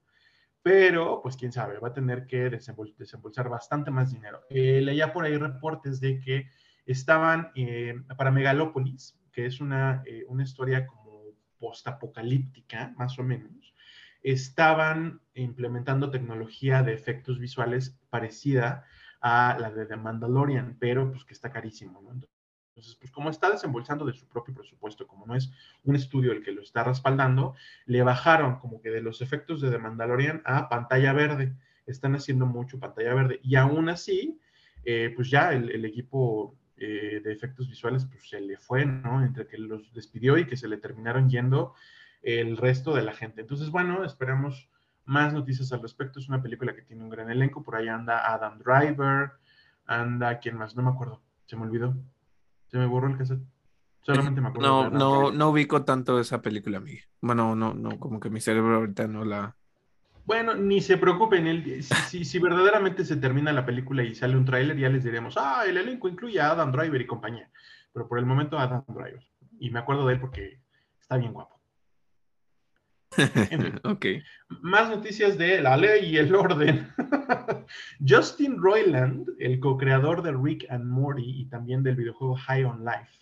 pero pues quién sabe, va a tener que desembol desembolsar bastante más dinero. Eh, leía por ahí reportes de que estaban eh, para Megalópolis, que es una, eh, una historia como postapocalíptica, más o menos, estaban implementando tecnología de efectos visuales parecida a la de The Mandalorian, pero pues que está carísimo, ¿no? Entonces, pues como está desembolsando de su propio presupuesto, como no es un estudio el que lo está respaldando, le bajaron como que de los efectos de The Mandalorian a pantalla verde. Están haciendo mucho pantalla verde. Y aún así, eh, pues ya el, equipo eh, de efectos visuales pues se le fue, ¿no? Entre que los despidió y que se le terminaron yendo el resto de la gente. Entonces, bueno, esperamos más noticias al respecto. Es una película que tiene un gran elenco. Por ahí anda Adam Driver, anda, ¿quién más? No me acuerdo. Se me olvidó. Se me borró el cassette. Solamente me acuerdo. de No, Adam no, no ubico tanto esa película, Miguel. Bueno, no, no, como que mi cerebro ahorita no la. Bueno, ni se preocupen, el- si, si- si verdaderamente se termina la película y sale un tráiler, ya les diremos, ah, el elenco incluye a Adam Driver y compañía. Pero por el momento Adam Driver. Y me acuerdo de él porque está bien guapo. En fin. *laughs* Ok. Más noticias de la ley y el orden. *laughs* Justin Roiland, el co-creador de Rick and Morty y también del videojuego High on Life,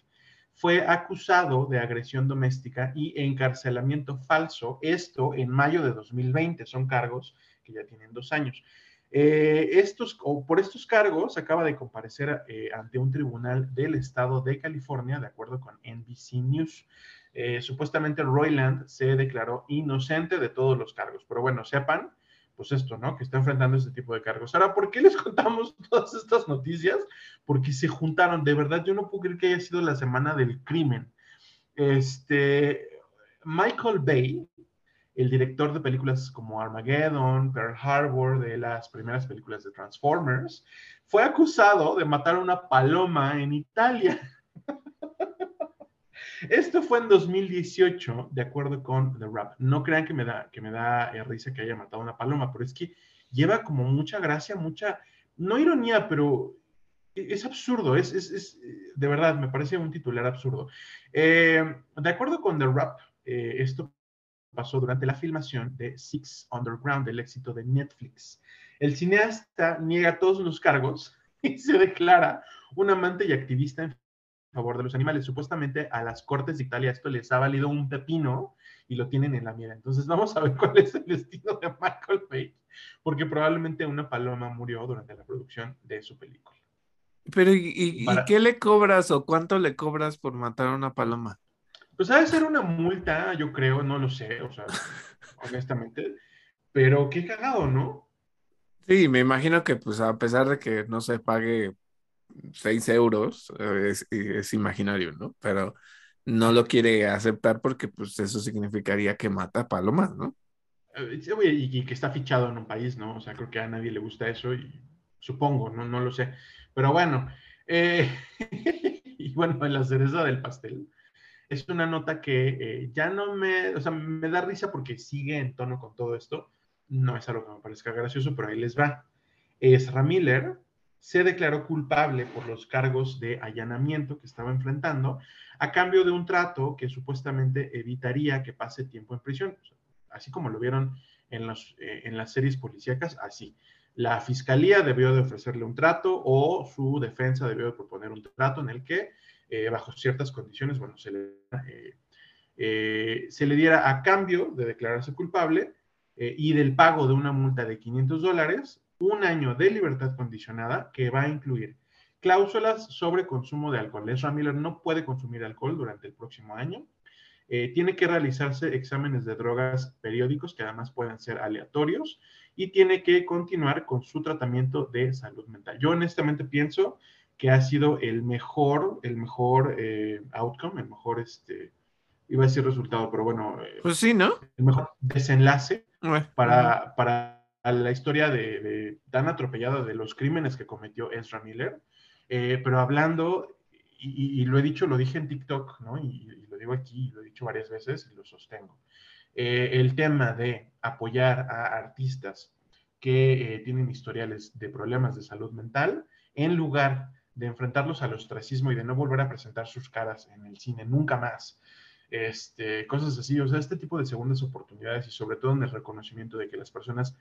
fue acusado de agresión doméstica y encarcelamiento falso, esto en mayo de 2020. Son cargos que ya tienen dos años. Eh, estos, o por estos cargos acaba de comparecer eh, ante un tribunal del estado de California, de acuerdo con NBC News. Eh, supuestamente Royland se declaró inocente de todos los cargos, pero bueno, sepan, pues esto, ¿no? Que está enfrentando este tipo de cargos. Ahora, ¿por qué les *laughs* contamos todas estas noticias? Porque se juntaron, de verdad, yo no puedo creer que haya sido la semana del crimen. Este, Michael Bay, el director de películas como Armageddon, Pearl Harbor, de las primeras películas de Transformers, fue acusado de matar a una paloma en Italia. *laughs* Esto fue en 2018, de acuerdo con The Rap. No crean que me da, que me da eh, risa que haya matado una paloma, pero es que lleva como mucha gracia, mucha, no ironía, pero es absurdo, es, es, es de verdad, me parece un titular absurdo. Eh, de acuerdo con The Rap, eh, esto pasó durante la filmación de Six Underground, el éxito de Netflix. El cineasta niega todos los cargos *laughs* y se declara un amante y activista favor de los animales. Supuestamente a las Cortes de Italia esto les ha valido un pepino y lo tienen en la mira. Entonces vamos a ver *laughs* cuál es el destino de Michael Page, porque probablemente una paloma murió durante la producción de su película. Pero ¿y, qué le cobras o cuánto le cobras por matar a una paloma? Pues ha de ser una multa, yo creo, no lo sé, o sea, *laughs* honestamente. Pero qué cagado, ¿no? Sí, me imagino que pues a pesar de que no se pague 6 euros, eh, es, imaginario, ¿no? Pero no lo quiere aceptar porque pues eso significaría que mata palomas, ¿no? Eh, y, que está fichado en un país, ¿no? O sea, creo que a nadie le gusta eso y supongo, no, no lo sé. Pero bueno, eh, *laughs* y bueno, en la cereza del pastel es una nota que ya no me, o sea, me da risa porque sigue en tono con todo esto no es algo que me parezca gracioso, pero ahí les va. Ezra Miller se declaró culpable por los cargos de allanamiento que estaba enfrentando a cambio de un trato que supuestamente evitaría que pase tiempo en prisión. Así como lo vieron eh, en las series policíacas, así. La fiscalía debió de ofrecerle un trato o su defensa debió de proponer un trato en el que, eh, bajo ciertas condiciones, bueno, se le, eh, se le diera a cambio de declararse culpable y del pago de una multa de 500 dólares, un año de libertad condicionada que va a incluir cláusulas sobre consumo de alcohol. Ezra Miller no puede consumir alcohol durante el próximo año. Eh, tiene que realizarse exámenes de drogas periódicos que además pueden ser aleatorios y tiene que continuar con su tratamiento de salud mental. Yo honestamente pienso que ha sido el mejor, el mejor eh, outcome, el mejor, este, iba a decir resultado, pero bueno. pues sí, ¿no? El mejor desenlace para, para la historia de, tan atropellada de los crímenes que cometió Ezra Miller. Eh, pero hablando, y, lo he dicho, lo dije en TikTok, ¿no? Y, lo digo aquí, lo he dicho varias veces y lo sostengo. Eh, el tema de apoyar a artistas que eh, tienen historiales de problemas de salud mental, en lugar de enfrentarlos al ostracismo y de no volver a presentar sus caras en el cine nunca más, este, cosas así, o sea, este tipo de segundas oportunidades y sobre todo en el reconocimiento de que las personas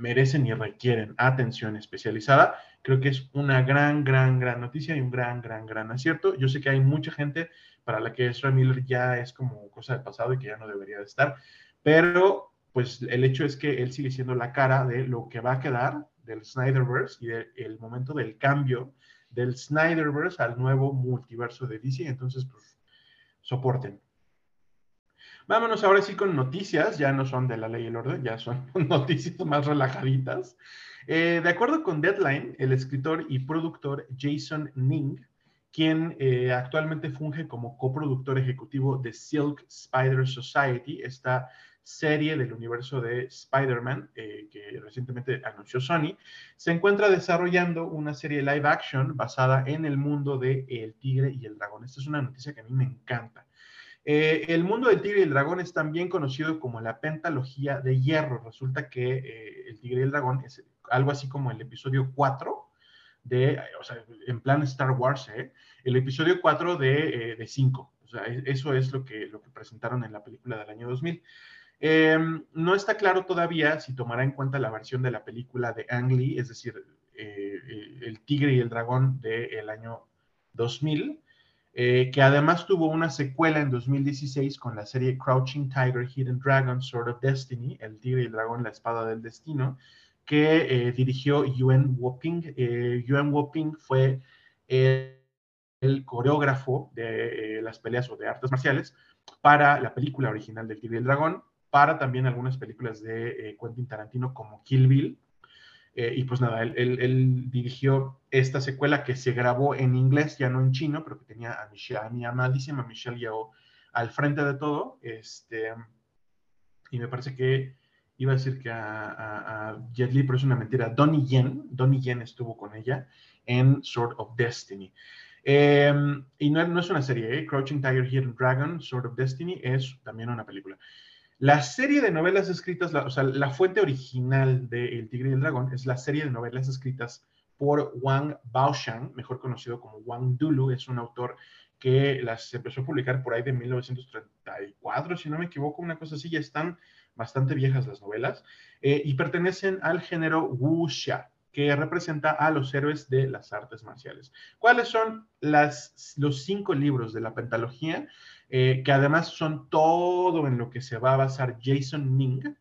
merecen y requieren atención especializada, creo que es una gran, gran, gran noticia y un gran, gran, gran acierto. Yo sé que hay mucha gente para la que Ezra Miller ya es como cosa del pasado y que ya no debería de estar, pero pues el hecho es que él sigue siendo la cara de lo que va a quedar del Snyderverse y del momento del cambio del Snyderverse al nuevo multiverso de DC. Entonces, pues soporten. Vámonos ahora sí con noticias, ya no son de la ley y el orden, ya son *laughs* noticias más relajaditas. Eh, de acuerdo con Deadline, el escritor y productor Jason Ning, quien eh, actualmente funge como coproductor ejecutivo de Silk Spider Society, esta serie del universo de Spider-Man eh, que recientemente anunció Sony, se encuentra desarrollando una serie live action basada en el mundo de El Tigre y el Dragón. Esta es una noticia que a mí me encanta. Eh, el mundo del Tigre y el Dragón es también conocido como la pentalogía de hierro. Resulta que eh, El Tigre y el Dragón es algo así como el episodio 4 de, o sea, en plan Star Wars, el episodio 4 de 5. o sea, e, eso es lo que, lo que presentaron en la película del año 2000. Em, no está claro todavía si tomará en cuenta la versión de la película de Ang Lee, es decir, eh, El Tigre y el Dragón del año 2000, eh, que además tuvo una secuela en 2016 con la serie Crouching Tiger, Hidden Dragon, Sword of Destiny, El Tigre y el Dragón, La Espada del Destino, que eh, dirigió Yuen Woping. Yuen Woping fue el, coreógrafo de las peleas o de artes marciales para la película original del Tigre y el Dragón, para también algunas películas de eh, Quentin Tarantino como Kill Bill. Eh, y pues nada, él, dirigió esta secuela que se grabó en inglés, ya no en chino, pero que tenía a, Michelle, a mi amadísima Michelle Yeoh al frente de todo. Este, y me parece que iba a decir que a, Jet Li, pero es una mentira, Donnie Yen, Donnie Yen estuvo con ella en Sword of Destiny. Em, y no, no, es una serie, ¿eh? Crouching Tiger, Hidden Dragon, Sword of Destiny es también una película. La serie de novelas escritas, o sea, la fuente original de El Tigre y el Dragón es la serie de novelas escritas por Wang Baoxiang, mejor conocido como Wang Dulu, es un autor que las empezó a publicar por ahí de 1934, si no me equivoco, una cosa así, ya están bastante viejas las novelas, eh, y pertenecen al género wuxia. que representa a los héroes de las artes marciales. ¿Cuáles son las, los cinco libros de la pentalogía? Eh, que además son todo en lo que se va a basar Jason Ning,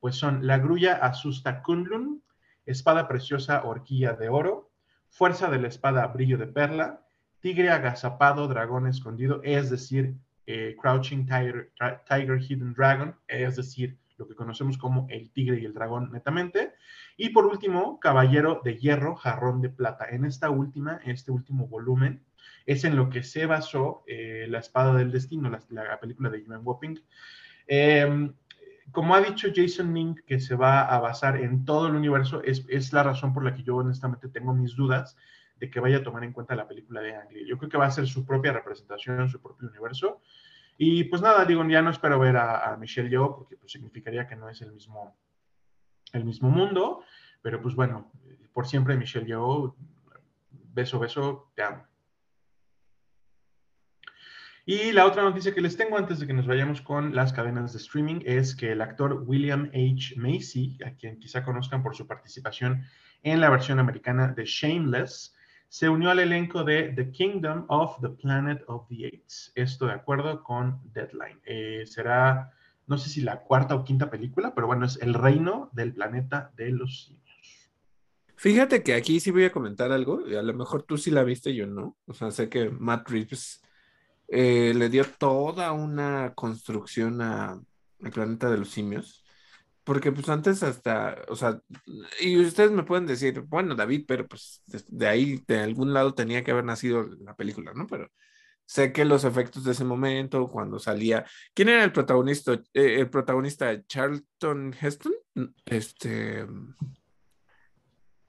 pues son La grulla asusta Kunlun, Espada preciosa Horquilla de oro, Fuerza de la espada Brillo de perla, Tigre agazapado Dragón escondido, es decir, eh, Crouching Tiger, Tiger Hidden Dragon, es decir, lo que conocemos como el tigre y el dragón netamente. Y por último, Caballero de Hierro, Jarrón de Plata. En esta última, en este último volumen, es en lo que se basó eh, La Espada del Destino, la, película de Human Wapping. Em, como ha dicho Jason Mink, que se va a basar en todo el universo, es, es, la razón por la que yo honestamente tengo mis dudas de que vaya a tomar en cuenta la película de Anglia. Yo creo que va a ser su propia representación, su propio universo. Y pues nada, digo, ya no espero ver a, Michelle Yeoh porque pues, significaría que no es el mismo, el mismo mundo, pero pues bueno, por siempre Michelle Yeoh, beso, beso, te amo. Y la otra noticia que les tengo antes de que nos vayamos con las cadenas de streaming es que el actor William H. Macy, a quien quizá conozcan por su participación en la versión americana de Shameless, se unió al elenco de The Kingdom of the Planet of the Apes. Esto de acuerdo con Deadline. Eh, será, no sé si la cuarta o quinta película, pero bueno, es El Reino del Planeta de los Simios. Fíjate que aquí sí voy a comentar algo, a lo mejor tú sí la viste, yo no. O sea, sé que Matt Reeves eh, le dio toda una construcción a El Planeta de los Simios. Porque pues antes hasta, o sea, y ustedes me pueden decir, bueno, David, pero pues de, ahí, de algún lado tenía que haber nacido la película, ¿no? Pero sé que los efectos de ese momento, cuando salía, ¿quién era el protagonista? Eh, el protagonista, Charlton Heston, este,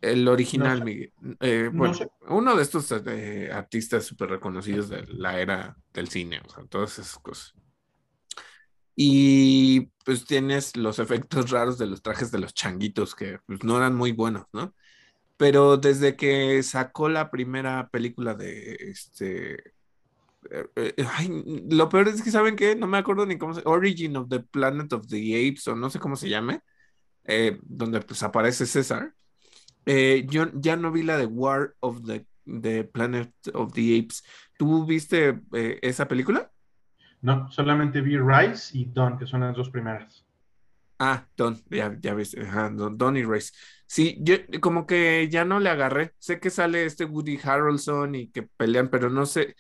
el original, Miguel. Eh, bueno, uno de estos eh, artistas súper reconocidos de la era del cine, o sea, todas esas cosas. Y pues tienes los efectos raros de los trajes de los changuitos que pues, no eran muy buenos, ¿no? Pero desde que sacó la primera película de este... Eh, lo peor es que, ¿saben qué? No me acuerdo ni cómo se... Origin of the Planet of the Apes o no sé cómo se llame, eh, donde pues aparece César. Yo ya no vi la de War of the, the Planet of the Apes. ¿Tú viste esa película? No, solamente vi Rice y Don, que son las dos primeras. Ah, Don, ya, ya ves, Don, y Rice. Sí, yo como que ya no le agarré. Sé que sale este Woody Harrelson y que pelean, pero no sé.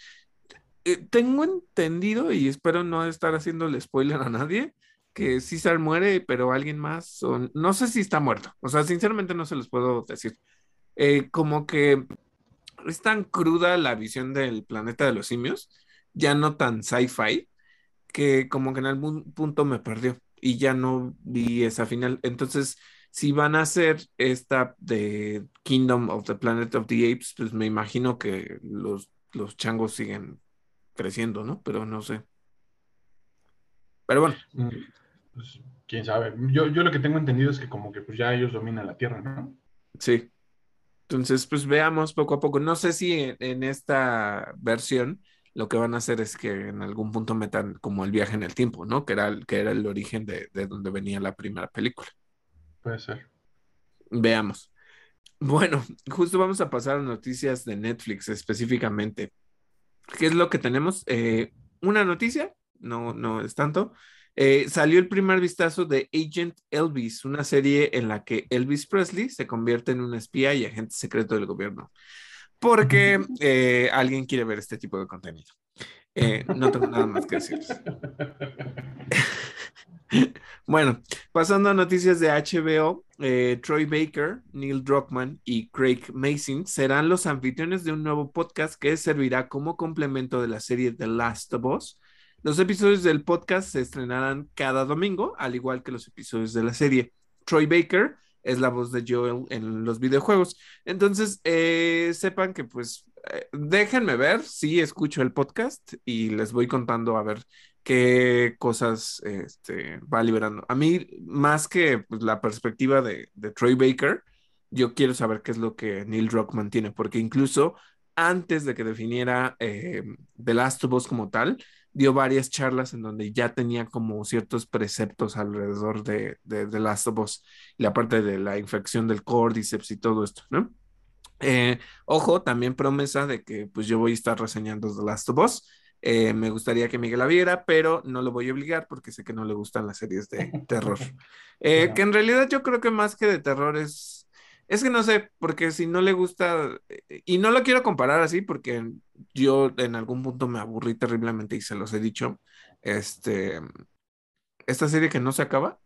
Eh, tengo entendido y espero no estar haciéndole spoiler a nadie que César muere, pero alguien más, no sé si está muerto. O sea, sinceramente no se los puedo decir. Eh, como que es tan cruda la visión del planeta de los simios, ya no tan sci-fi, que como que en algún punto me perdió y ya no vi esa final. Entonces, si van a hacer esta de Kingdom of the Planet of the Apes, pues me imagino que los, los changos siguen creciendo, ¿no? Pero no sé. Pero bueno. Mm, pues, quién sabe. Yo, yo lo que tengo entendido es que como que pues ya ellos dominan la Tierra, ¿no? Sí. Entonces, pues veamos poco a poco. No sé si en esta versión lo que van a hacer es que en algún punto metan como el viaje en el tiempo, ¿no? Que era, el, que era el origen de, donde venía la primera película. Puede ser. Veamos. Bueno, justo vamos a pasar a noticias de Netflix específicamente. ¿Qué es lo que tenemos? Eh, una noticia, no, no es tanto. Eh, salió el primer vistazo de Agent Elvis, una serie en la que Elvis Presley se convierte en un espía y agente secreto del gobierno porque *laughs* eh, alguien quiere ver este tipo de contenido. Eh, no tengo nada más que decir. *laughs* bueno, pasando a noticias de HBO, eh, Troy Baker, Neil Druckmann y Craig Mason serán los anfitriones de un nuevo podcast que servirá como complemento de la serie The Last of Us. Los episodios del podcast se estrenarán cada domingo, al igual que los episodios de la serie. Troy Baker es la voz de Joel en los videojuegos. Entonces, eh, sepan que pues eh, déjenme ver, si escucho el podcast y les voy contando a ver qué cosas este, va liberando. A mí, más que pues, la perspectiva de, Troy Baker, yo quiero saber qué es lo que Neil Druckmann tiene, porque incluso antes de que definiera eh, The Last of Us como tal, dio varias charlas en donde ya tenía como ciertos preceptos alrededor de, de, The Last of Us, la parte de la infección del cordyceps y todo esto, ¿no? Eh, ojo, también promesa de que pues yo voy a estar reseñando The Last of Us. Eh, me gustaría que Miguel la viera, pero no lo voy a obligar porque sé que no le gustan las series de terror. *laughs* Eh, que en realidad yo creo que más que de terror es, es que no sé, porque si no le gusta, y no lo quiero comparar así porque yo en algún punto me aburrí terriblemente y se los he dicho, este, esta serie que no se acaba,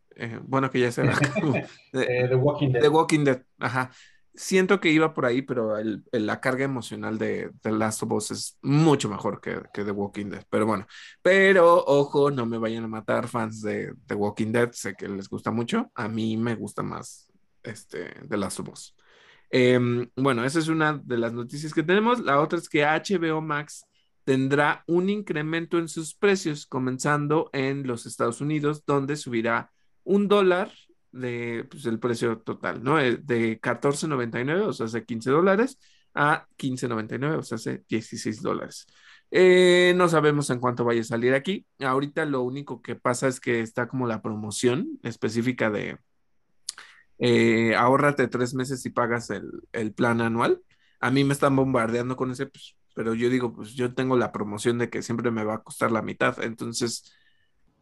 bueno, que ya se acabó. *laughs* The Walking Dead. The Walking Dead, ajá siento que iba por ahí, pero la carga emocional de The Last of Us es mucho mejor que, que, The Walking Dead. Pero bueno, pero ojo, no me vayan a matar fans de The Walking Dead, sé que les gusta mucho. A mí me gusta más este, The Last of Us. Em, bueno, esa es una de las noticias que tenemos. La otra es que HBO Max tendrá un incremento en sus precios, comenzando en los Estados Unidos, donde subirá un dólar de pues, el precio total, ¿no? Eh, de 14.99, o sea, hace 15 dólares, a 15.99, o sea, hace 16 dólares. Eh, no sabemos en cuánto vaya a salir aquí. Ahorita lo único que pasa es que está como la promoción específica de eh, ahórrate tres meses y pagas el, el, plan anual. A mí me están bombardeando con ese, pues, pero yo digo, pues yo tengo la promoción de que siempre me va a costar la mitad, entonces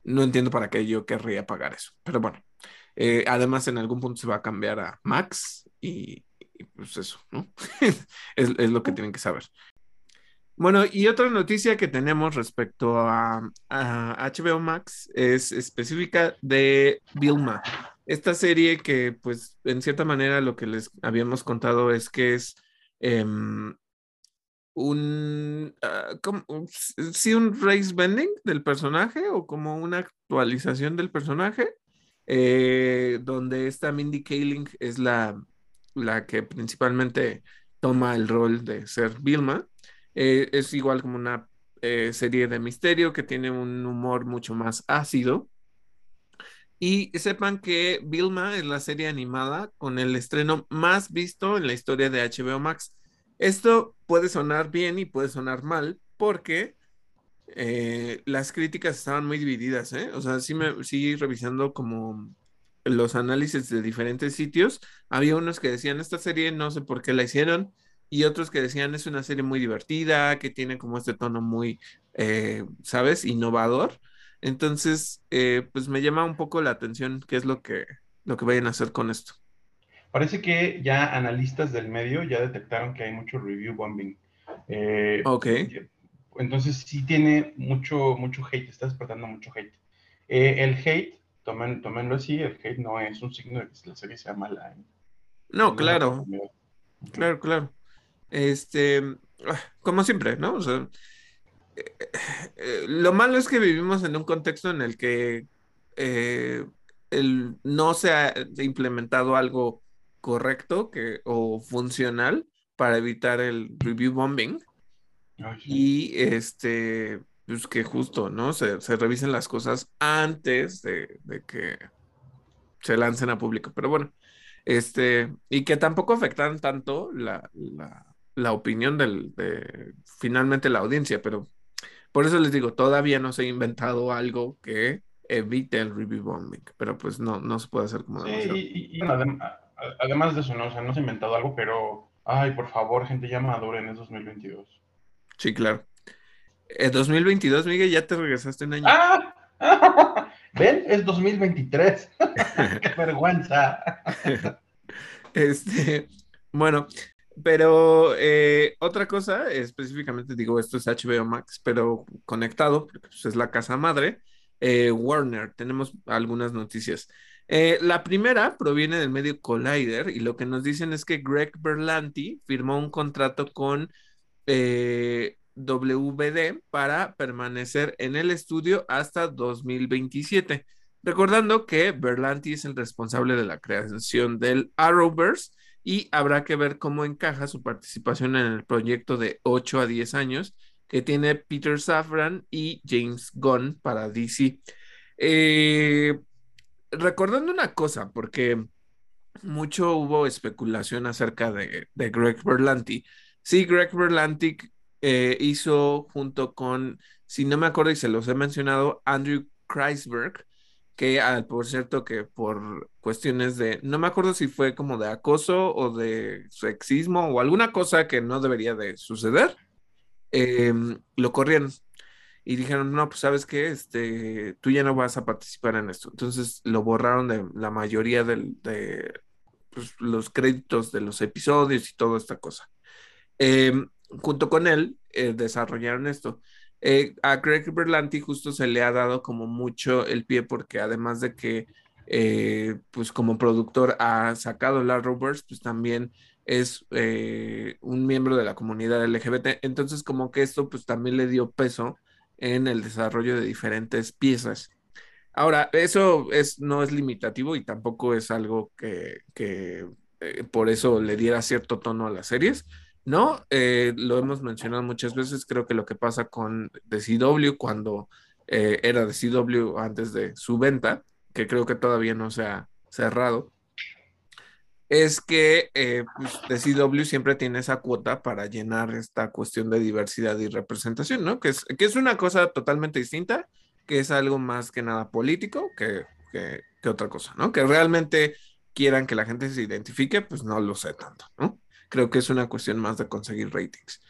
no entiendo para qué yo querría pagar eso. Pero bueno, eh, además, en algún punto se va a cambiar a Max y, pues eso, ¿no? *laughs* es, lo que tienen que saber. Bueno, y otra noticia que tenemos respecto a, HBO Max es específica de Vilma. Esta serie que, pues, en cierta manera lo que les habíamos contado es que es em, un, como, sí, un race bending del personaje o como una actualización del personaje eh, donde esta Mindy Kaling es la, la que principalmente toma el rol de ser Vilma. Eh, es igual como una eh, serie de misterio que tiene un humor mucho más ácido. Y sepan que Vilma es la serie animada con el estreno más visto en la historia de HBO Max. Esto puede sonar bien y puede sonar mal porque eh, las críticas estaban muy divididas, ¿eh? O sea, sí, me, sí revisando como los análisis de diferentes sitios, había unos que decían, esta serie no sé por qué la hicieron, y otros que decían, es una serie muy divertida, que tiene como este tono muy, eh, ¿sabes?, innovador. Entonces, eh, pues me llama un poco la atención qué es lo que, lo que vayan a hacer con esto. Parece que ya analistas del medio ya detectaron que hay mucho review bombing. ok entonces sí tiene mucho, mucho hate, está despertando mucho hate. Eh, el hate, tomen, tómenlo así, el hate no es un signo de que la serie sea mala. ¿eh? No, claro. Claro, claro. Este, ah, como siempre, ¿no? O sea, eh, lo malo es que vivimos en un contexto en el que el, no se ha implementado algo correcto que, o funcional para evitar el review bombing. Y este, pues que justo, ¿no? Se, revisen las cosas antes de, que se lancen a público. Pero bueno, este, y que tampoco afectan tanto la, opinión del, de finalmente la audiencia, pero por eso les digo, todavía no se ha inventado algo que evite el review bombing, pero pues no, no se puede hacer como sí, y, además de eso, ¿no? O sea, no se ha inventado algo, pero, ay, por favor, gente, ya maduren en 2022. Sí, claro. En 2022, Miguel, ya te regresaste un año. ¡Ah! *laughs* ¿Ven? Es 2023. *laughs* ¡Qué vergüenza! *laughs* este, bueno, pero eh, otra cosa, específicamente digo, esto es HBO Max, pero conectado, pues, es la casa madre. Eh, Warner, tenemos algunas noticias. Eh, la primera proviene del medio Collider y lo que nos dicen es que Greg Berlanti firmó un contrato con WD para permanecer en el estudio hasta 2027. Recordando que Berlanti es el responsable de la creación del Arrowverse y habrá que ver cómo encaja su participación en el proyecto de 8 a 10 años que tiene Peter Safran y James Gunn para DC. Eh, recordando una cosa, porque mucho hubo especulación acerca de, de Greg Berlanti Sí, Greg Berlanti eh, hizo junto con, si no me acuerdo y se los he mencionado, Andrew Kreisberg, que ah, por cierto que por cuestiones de, no me acuerdo si fue como de acoso o de sexismo o alguna cosa que no debería de suceder, em, lo corrieron y dijeron, no, pues sabes que este, tú ya no vas a participar en esto. Entonces lo borraron de la mayoría de pues, los créditos de los episodios y toda esta cosa. Em, junto con él eh, desarrollaron esto. Eh, a Greg Berlanti justo se le ha dado como mucho el pie porque además de que eh, pues como productor ha sacado la Rovers, pues también es un miembro de la comunidad LGBT. Entonces como que esto pues también le dio peso en el desarrollo de diferentes piezas. Ahora, eso es, no es limitativo y tampoco es algo que, por eso le diera cierto tono a las series no, eh, lo hemos mencionado muchas veces, creo que lo que pasa con DCW cuando eh, era DCW antes de su venta, que creo que todavía no se ha cerrado, es que eh, pues, DCW siempre tiene esa cuota para llenar esta cuestión de diversidad y representación, ¿no? Que es, que es una cosa totalmente distinta, que es algo más que nada político que, que, que otra cosa, ¿no? Que realmente quieran que la gente se identifique, pues no lo sé tanto, ¿no? Creo que es una cuestión más de conseguir ratings.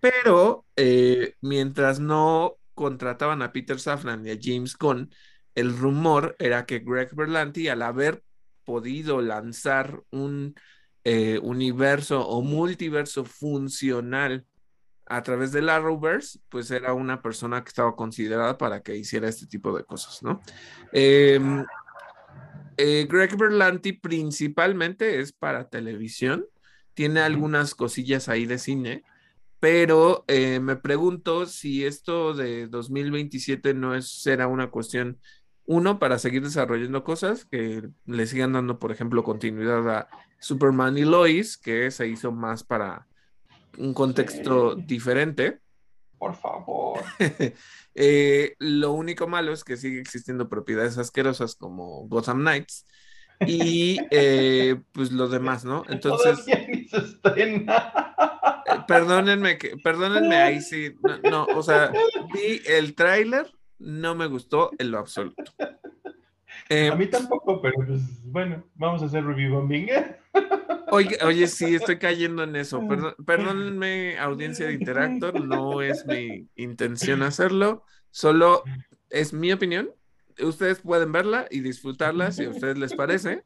Pero eh, mientras no contrataban a Peter Safran y a James Gunn, el rumor era que Greg Berlanti, al haber podido lanzar un eh, universo o multiverso funcional a través del Arrowverse, pues era una persona que estaba considerada para que hiciera este tipo de cosas, ¿no? Em, eh, Greg Berlanti principalmente es para televisión, tiene algunas cosillas ahí de cine, pero eh, me pregunto si esto de 2027 no es, será una cuestión, uno, para seguir desarrollando cosas que le sigan dando, por ejemplo, continuidad a Superman y Lois, que se hizo más para un contexto diferente. Por favor. *laughs* Eh, lo único malo es que sigue existiendo propiedades asquerosas como Gotham Knights y *laughs* eh, pues lo demás, ¿no? Entonces... Eh, *laughs* perdónenme, que, perdónenme ahí sí, no, o sea, vi el tráiler, no me gustó en lo absoluto. Eh, a mí tampoco, pero pues bueno, vamos a hacer review bombing. Oye, oye, sí, estoy cayendo en eso. *laughs* perdónenme, audiencia de Interactor, no es mi intención hacerlo, solo es mi opinión ustedes pueden verla y disfrutarla si a ustedes les parece.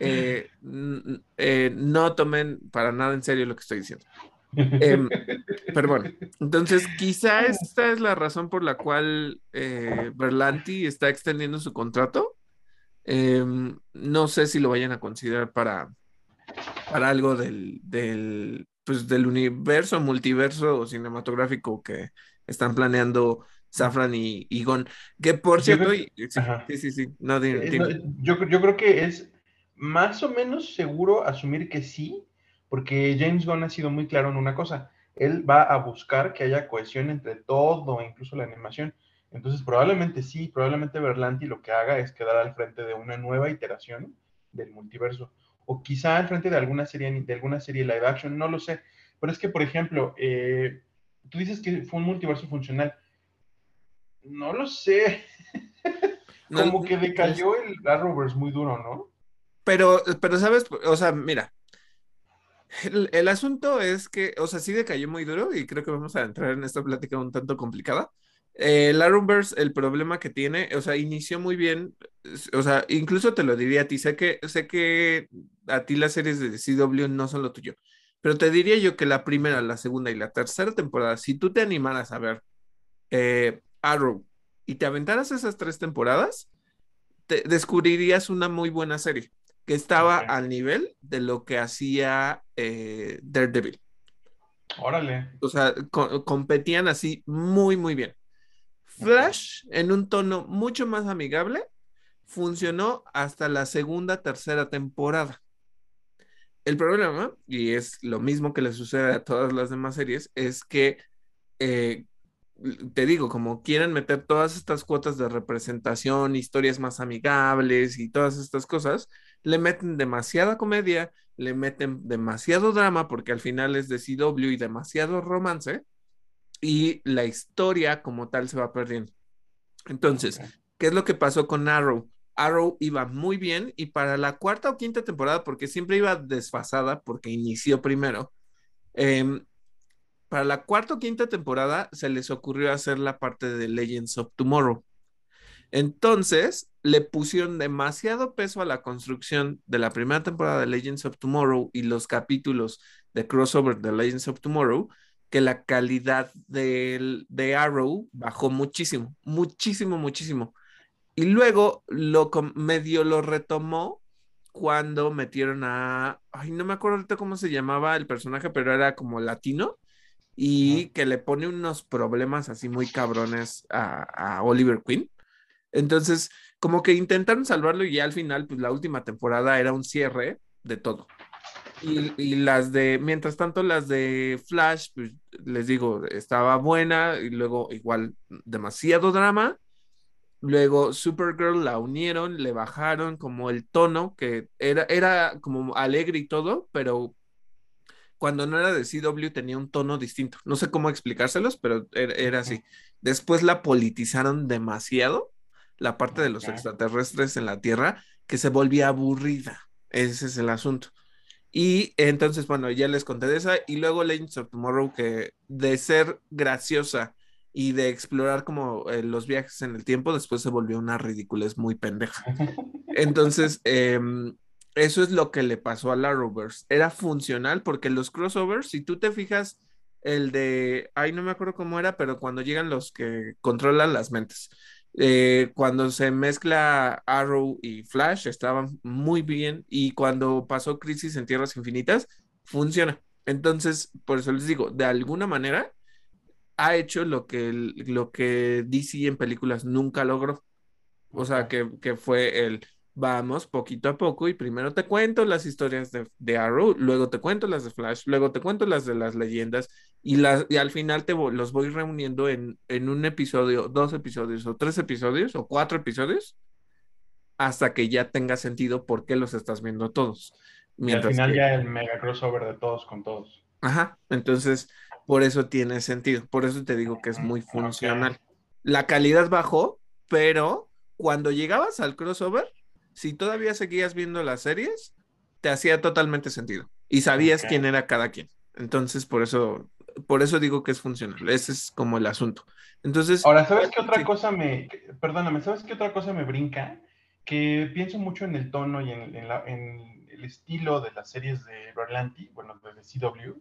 Eh, eh, no tomen para nada en serio lo que estoy diciendo. Em, *laughs* pero bueno, entonces quizá esta es la razón por la cual eh, Berlanti está extendiendo su contrato. Em, no sé si lo vayan a considerar para, para algo del, del, pues, del universo, multiverso cinematográfico que están planeando Safran y, y Gon. Que por cierto, sí, sí, sí, no, yo, yo, creo que es más o menos seguro asumir que sí, porque James Gunn ha sido muy claro en una cosa. Él va a buscar que haya cohesión entre todo, incluso la animación. Entonces, probablemente sí, probablemente Berlanti lo que haga es quedar al frente de una nueva iteración del multiverso. O quizá al frente de alguna serie, de alguna serie live action, no lo sé. Pero es que, por ejemplo, eh, tú dices que fue un multiverso funcional no lo sé. *laughs* Como que decayó el Arrowverse muy duro, ¿no? Pero, pero, ¿sabes? O sea, mira. El, asunto es que, o sea, sí decayó muy duro y creo que vamos a entrar en esta plática un tanto complicada. el Arrowverse, el problema que tiene, o sea, inició muy bien, o sea, incluso te lo diría a ti, sé que, sé que a ti las series de CW no son lo tuyo, pero te diría yo que la primera, la segunda y la tercera temporada, si tú te animaras a ver eh, Arrow y te aventaras esas tres temporadas, te descubrirías una muy buena serie que estaba al nivel de lo que hacía eh, Daredevil. Órale. O sea, competían así muy, muy bien. Flash, en un tono mucho más amigable, funcionó hasta la segunda, tercera temporada. El problema, y es lo mismo que le sucede a todas las demás series, es que eh, te digo, como quieren meter todas estas cuotas de representación, historias más amigables y todas estas cosas, le meten demasiada comedia le meten demasiado drama porque al final es de CW y demasiado romance y la historia como tal se va perdiendo. Entonces, ¿qué es lo que pasó con Arrow? Arrow iba muy bien y para la cuarta o quinta temporada, porque siempre iba desfasada porque inició primero, em, para la cuarta o quinta temporada se les ocurrió hacer la parte de Legends of Tomorrow. Entonces, le pusieron demasiado peso a la construcción de la primera temporada de Legends of Tomorrow y los capítulos de crossover de Legends of Tomorrow, que la calidad de, de Arrow bajó muchísimo, muchísimo, muchísimo. Y luego lo medio lo retomó cuando metieron a, ay, no me acuerdo ahorita cómo se llamaba el personaje, pero era como latino y que le pone unos problemas así muy cabrones a, a Oliver Queen. Entonces, como que intentaron salvarlo y ya al final, pues la última temporada era un cierre de todo. Y, las de, mientras tanto, las de Flash, pues les digo, estaba buena y luego igual demasiado drama. Luego Supergirl la unieron, le bajaron como el tono, que era, era como alegre y todo, pero cuando no era de CW tenía un tono distinto. No sé cómo explicárselos, pero era así. Después la politizaron demasiado la parte de los extraterrestres en la Tierra que se volvía aburrida. Ese es el asunto. Y entonces, bueno, ya les conté de esa. Y luego Legends of Tomorrow, que de ser graciosa y de explorar como eh, los viajes en el tiempo, después se volvió una ridiculez muy pendeja. *laughs* Entonces, em, eso es lo que le pasó a la Arrowverse. Era funcional porque los crossovers, si tú te fijas, el de, ay, no me acuerdo cómo era, pero cuando llegan los que controlan las mentes. Eh, cuando se mezcla Arrow y Flash estaban muy bien y cuando pasó Crisis en Tierras Infinitas funciona. Entonces, por eso les digo, de alguna manera ha hecho lo que, lo que DC en películas nunca logró. O sea, que, que fue el vamos poquito a poco y primero te cuento las historias de, Arrow, luego te cuento las de Flash, luego te cuento las de las leyendas y, al final te los voy reuniendo en, en un episodio, dos episodios o tres episodios o cuatro episodios hasta que ya tenga sentido por qué los estás viendo todos. y al final ya el mega crossover de todos con todos. Ajá, entonces por eso tiene sentido, por eso te digo que es muy funcional. La calidad bajó, pero cuando llegabas al crossover, si todavía seguías viendo las series, te hacía totalmente sentido y sabías quién era cada quien. Entonces, por eso, por eso digo que es funcional. Ese es como el asunto. Entonces. Ahora, ¿sabes qué otra cosa me, perdóname, ¿sabes qué otra cosa me brinca? Que pienso mucho en el tono y en, el estilo de las series de Berlanti, bueno, de CW.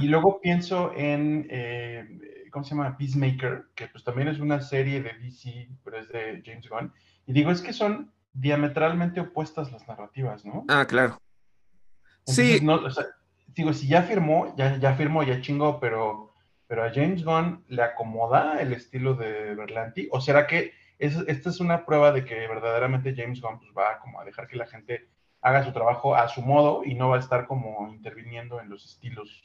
Y luego pienso en, eh, ¿cómo se llama? Peacemaker, que pues también es una serie de DC, pero es de James Gunn. Y digo, es que son diametralmente opuestas las narrativas, ¿no? Ah, claro. sí. Digo, si ya firmó, ya, ya firmó, ya chingó, pero, pero a James Gunn le acomoda el estilo de Berlanti, o será que esta es una prueba de que verdaderamente James Gunn pues, va como a dejar que la gente haga su trabajo a su modo y no va a estar como interviniendo en los estilos.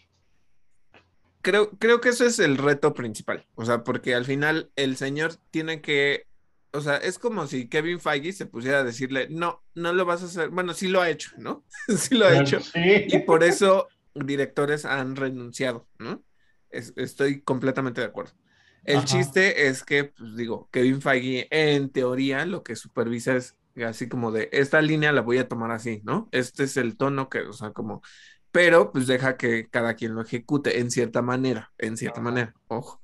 Creo, creo que eso es el reto principal, o sea, porque al final el señor tiene que o sea, es como si Kevin Feige se pusiera a decirle, no, no lo vas a hacer. Bueno, sí lo ha hecho, ¿no? *laughs* sí lo ha hecho. Y por eso directores han renunciado, ¿no? estoy completamente de acuerdo. El chiste es que, pues digo, Kevin Feige en teoría lo que supervisa es así como de, esta línea la voy a tomar así, ¿no? Este es el tono que, o sea, como, pero pues deja que cada quien lo ejecute en cierta manera, en cierta manera, ojo.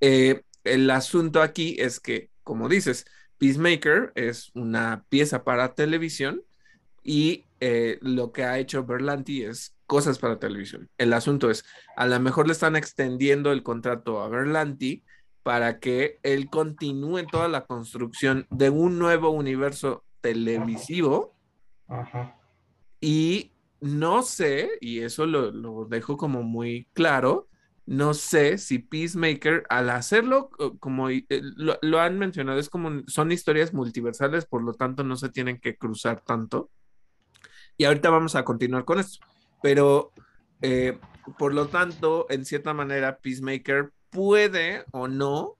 Eh, el asunto aquí es que como dices, Peacemaker es una pieza para televisión y eh, lo que ha hecho Berlanti es cosas para televisión. El asunto es, a lo mejor le están extendiendo el contrato a Berlanti para que él continúe toda la construcción de un nuevo universo televisivo. Y no sé, y eso lo, lo dejo como muy claro, no sé si Peacemaker, al hacerlo, como eh, lo, han mencionado, es como son historias multiversales, por lo tanto no se tienen que cruzar tanto. Y ahorita vamos a continuar con esto. Pero, eh, por lo tanto, en cierta manera, Peacemaker puede o no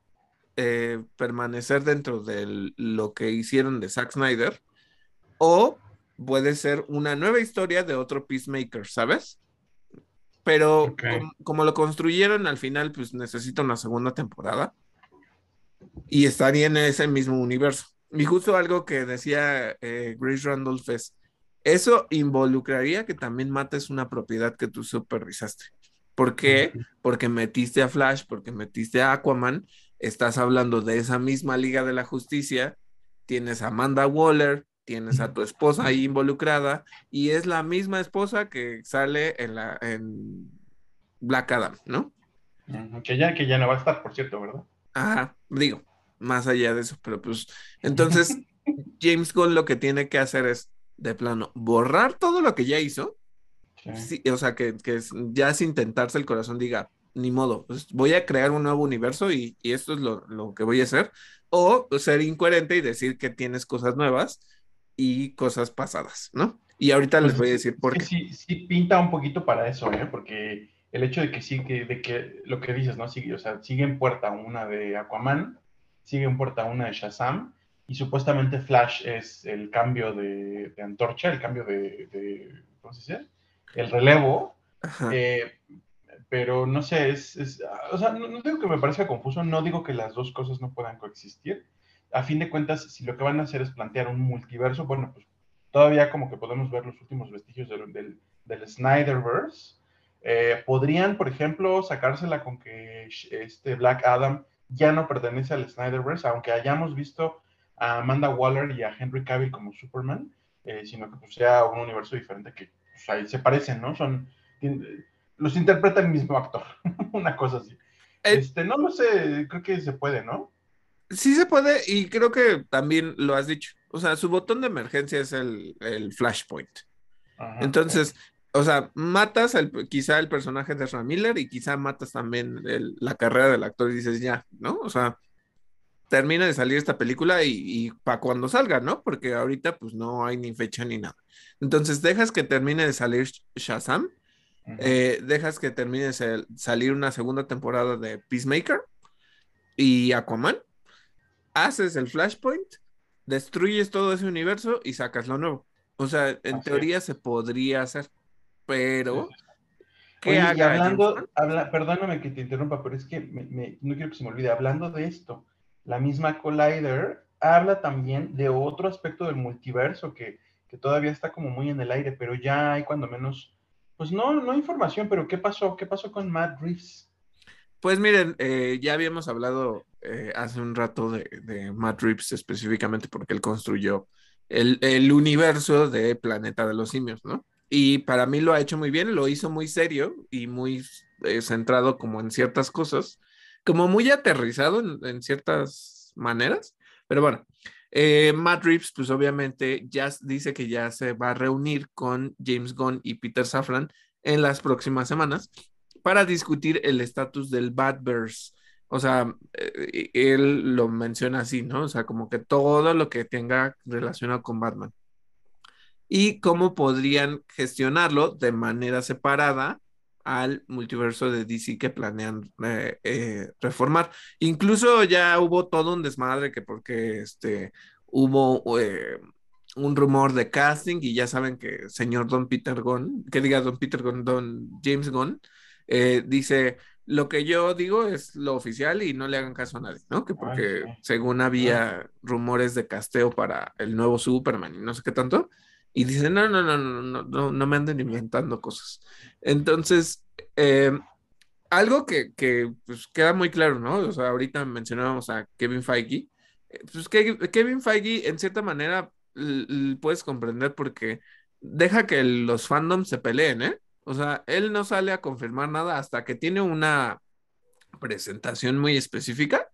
eh, permanecer dentro de lo que hicieron de Zack Snyder, o puede ser una nueva historia de otro Peacemaker, ¿sabes? Pero com- como lo construyeron al final, pues necesita una segunda temporada y estaría en ese mismo universo. Y justo algo que decía eh, Grace Randolph es, eso involucraría que también mates una propiedad que tú supervisaste. ¿Por qué? Porque metiste a Flash, porque metiste a Aquaman, estás hablando de esa misma Liga de la Justicia, tienes a Amanda Waller, tienes a tu esposa ahí involucrada, y es la misma esposa que sale en la en Black Adam, ¿no? Que ya, que ya no va a estar, por cierto, ¿verdad? Ajá, digo, más allá de eso, pero pues entonces *laughs* James Gunn lo que tiene que hacer es de plano borrar todo lo que ya hizo, Sí. sí, o sea, que, que es- ya sin tentarse el corazón diga, ni modo, pues voy a crear un nuevo universo y, y esto es lo, lo que voy a hacer, o ser incoherente y decir que tienes cosas nuevas y cosas pasadas, ¿no? Y ahorita les Pues voy a decir por qué. sí, sí pinta un poquito para eso, ¿eh? Porque el hecho de que sí, que, de que lo que dices, ¿no? Sigue, o sea, sigue en puerta una de Aquaman, sigue en puerta una de Shazam, y supuestamente Flash es el cambio de, de antorcha, el cambio de, de- ¿cómo se dice? El relevo, eh, pero no sé, es, es- o sea, no, no digo que me parezca confuso, no digo que las dos cosas no puedan coexistir. A fin de cuentas, si lo que van a hacer es plantear un multiverso, bueno, pues todavía como que podemos ver los últimos vestigios del, del, del Snyderverse. Eh, podrían, por ejemplo, sacársela con que este Black Adam ya no pertenece al Snyderverse, aunque hayamos visto a Amanda Waller y a Henry Cavill como Superman, eh, sino que pues, sea un universo diferente que pues, ahí se parecen, ¿no? Son, los interpreta el mismo actor, *laughs* una cosa así. Eh, Este, no lo sé, creo que se puede, ¿no? Sí se puede y creo que también lo has dicho. O sea, su botón de emergencia es el, el Flashpoint. Ajá, Entonces, o sea, matas al, quizá el personaje de Ezra Miller y quizá matas también el- la carrera del actor y dices ya, ¿no? O sea, termina de salir esta película y, para cuando salga, ¿no? Porque ahorita pues no hay ni fecha ni nada. Entonces, dejas que termine de salir Shazam, eh, dejas que termine de sal- salir una segunda temporada de Peacemaker y Aquaman, haces el Flashpoint, destruyes todo ese universo y sacas lo nuevo. O sea, en Así teoría se podría hacer, pero ¿qué Oye, haga hablando, habla, perdóname que te interrumpa, pero es que me- me- no quiero que se me olvide. Hablando de esto, la misma Collider habla también de otro aspecto del multiverso que, que todavía está como muy en el aire, pero ya hay cuando menos, pues no, no información, pero ¿qué pasó? ¿Qué pasó con Matt Reeves? Pues miren, eh, ya habíamos hablado eh, hace un rato de, de Matt Reeves específicamente porque él construyó el, el universo de Planeta de los Simios, ¿no? Y para mí lo ha hecho muy bien, lo hizo muy serio y muy eh, centrado como en ciertas cosas, como muy aterrizado en, ciertas maneras, pero bueno, eh, Matt Reeves pues obviamente ya dice que ya se va a reunir con James Gunn y Peter Safran en las próximas semanas para discutir el estatus del Batverse. O sea, eh, él lo menciona así, ¿no? O sea, como que todo lo que tenga relacionado con Batman. Y cómo podrían gestionarlo de manera separada al multiverso de DC que planean eh, eh, reformar. Incluso ya hubo todo un desmadre que porque este, hubo eh, un rumor de casting y ya saben que señor Don Peter Gunn, que diga Don Peter Gunn, Don James Gunn, dice, lo que yo digo es lo oficial y no le hagan caso a nadie, ¿no? Que porque según había rumores de casteo para el nuevo Superman y no sé qué tanto, y dice, no, no, no, no, no, no, no me anden inventando cosas. Entonces, eh, algo que, que, pues, queda muy claro, ¿no? O sea, ahorita mencionábamos a Kevin Feige, eh, pues Kevin Feige en cierta manera puedes comprender porque deja que los fandoms se peleen, ¿eh? O sea, él no sale a confirmar nada hasta que tiene una presentación muy específica,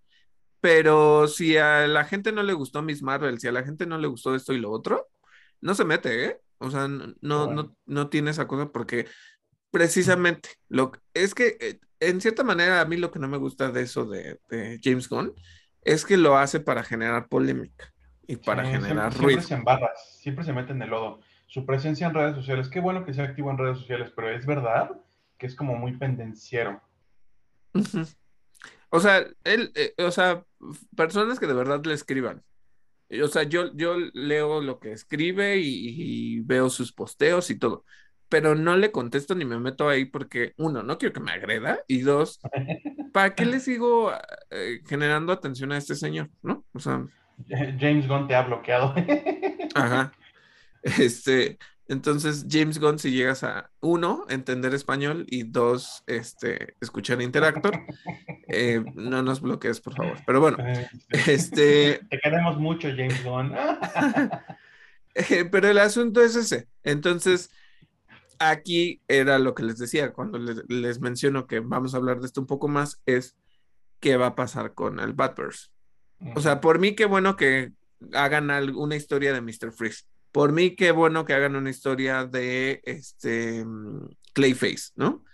pero si a la gente no le gustó Miss Marvel, si a la gente no le gustó esto y lo otro, no se mete, ¿eh? O sea, no, no, no, no tiene esa cosa porque precisamente lo es que eh, en cierta manera a mí lo que no me gusta de eso de, de James Gunn es que lo hace para generar polémica y para Sí, generar siempre, ruido. siempre se embarra, siempre se mete en el lodo. Su presencia en redes sociales, qué bueno que sea activo en redes sociales, pero es verdad que es como muy pendenciero. O sea, él, eh, o sea, personas que de verdad le escriban O sea, yo, yo leo lo que escribe y, veo sus posteos y todo, pero no le contesto ni me meto ahí porque, uno, no quiero que me agreda y dos, *laughs* ¿para qué le sigo eh, generando atención a este señor? ¿No? O sea... *laughs* James Gunn te ha bloqueado. *laughs* Ajá. Este, entonces, James Gunn, si llegas a uno, entender español y dos, este, escuchar Interactor, eh, *laughs* no nos bloquees, por favor. Pero bueno, *laughs* este... Te queremos mucho, James Gunn. *laughs* Eh, pero el asunto es ese. Entonces, aquí era lo que les decía, cuando les, menciono que vamos a hablar de esto un poco más, es qué va a pasar con el Batverse. O sea, por mí, qué bueno que hagan una historia de Mr. Freeze por mí, qué bueno que hagan una historia de este mm, Clayface, ¿no?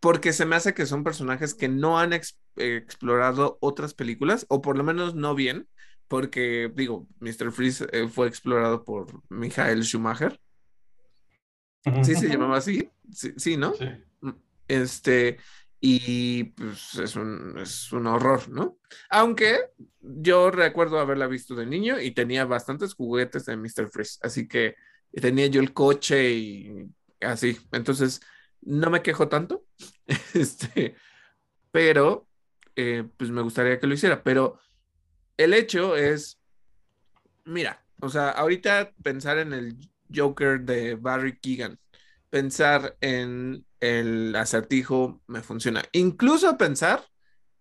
Porque se me hace que son personajes que no han explorado otras películas, o por lo menos no bien, porque digo, Mr. Freeze eh, fue explorado por Michael Schumacher. Sí, se llamaba así. Sí, sí ¿no? Sí. Mm, este, y pues es un, es un horror, ¿no? Aunque yo recuerdo haberla visto de niño y tenía bastantes juguetes de Mr. Freeze, así que tenía yo el coche y así, entonces no me quejo tanto, *laughs* este, pero eh, pues me gustaría que lo hiciera, pero el hecho es, mira, o sea, ahorita pensar en el Joker de Barry Keegan, pensar en el acertijo me funciona. Incluso pensar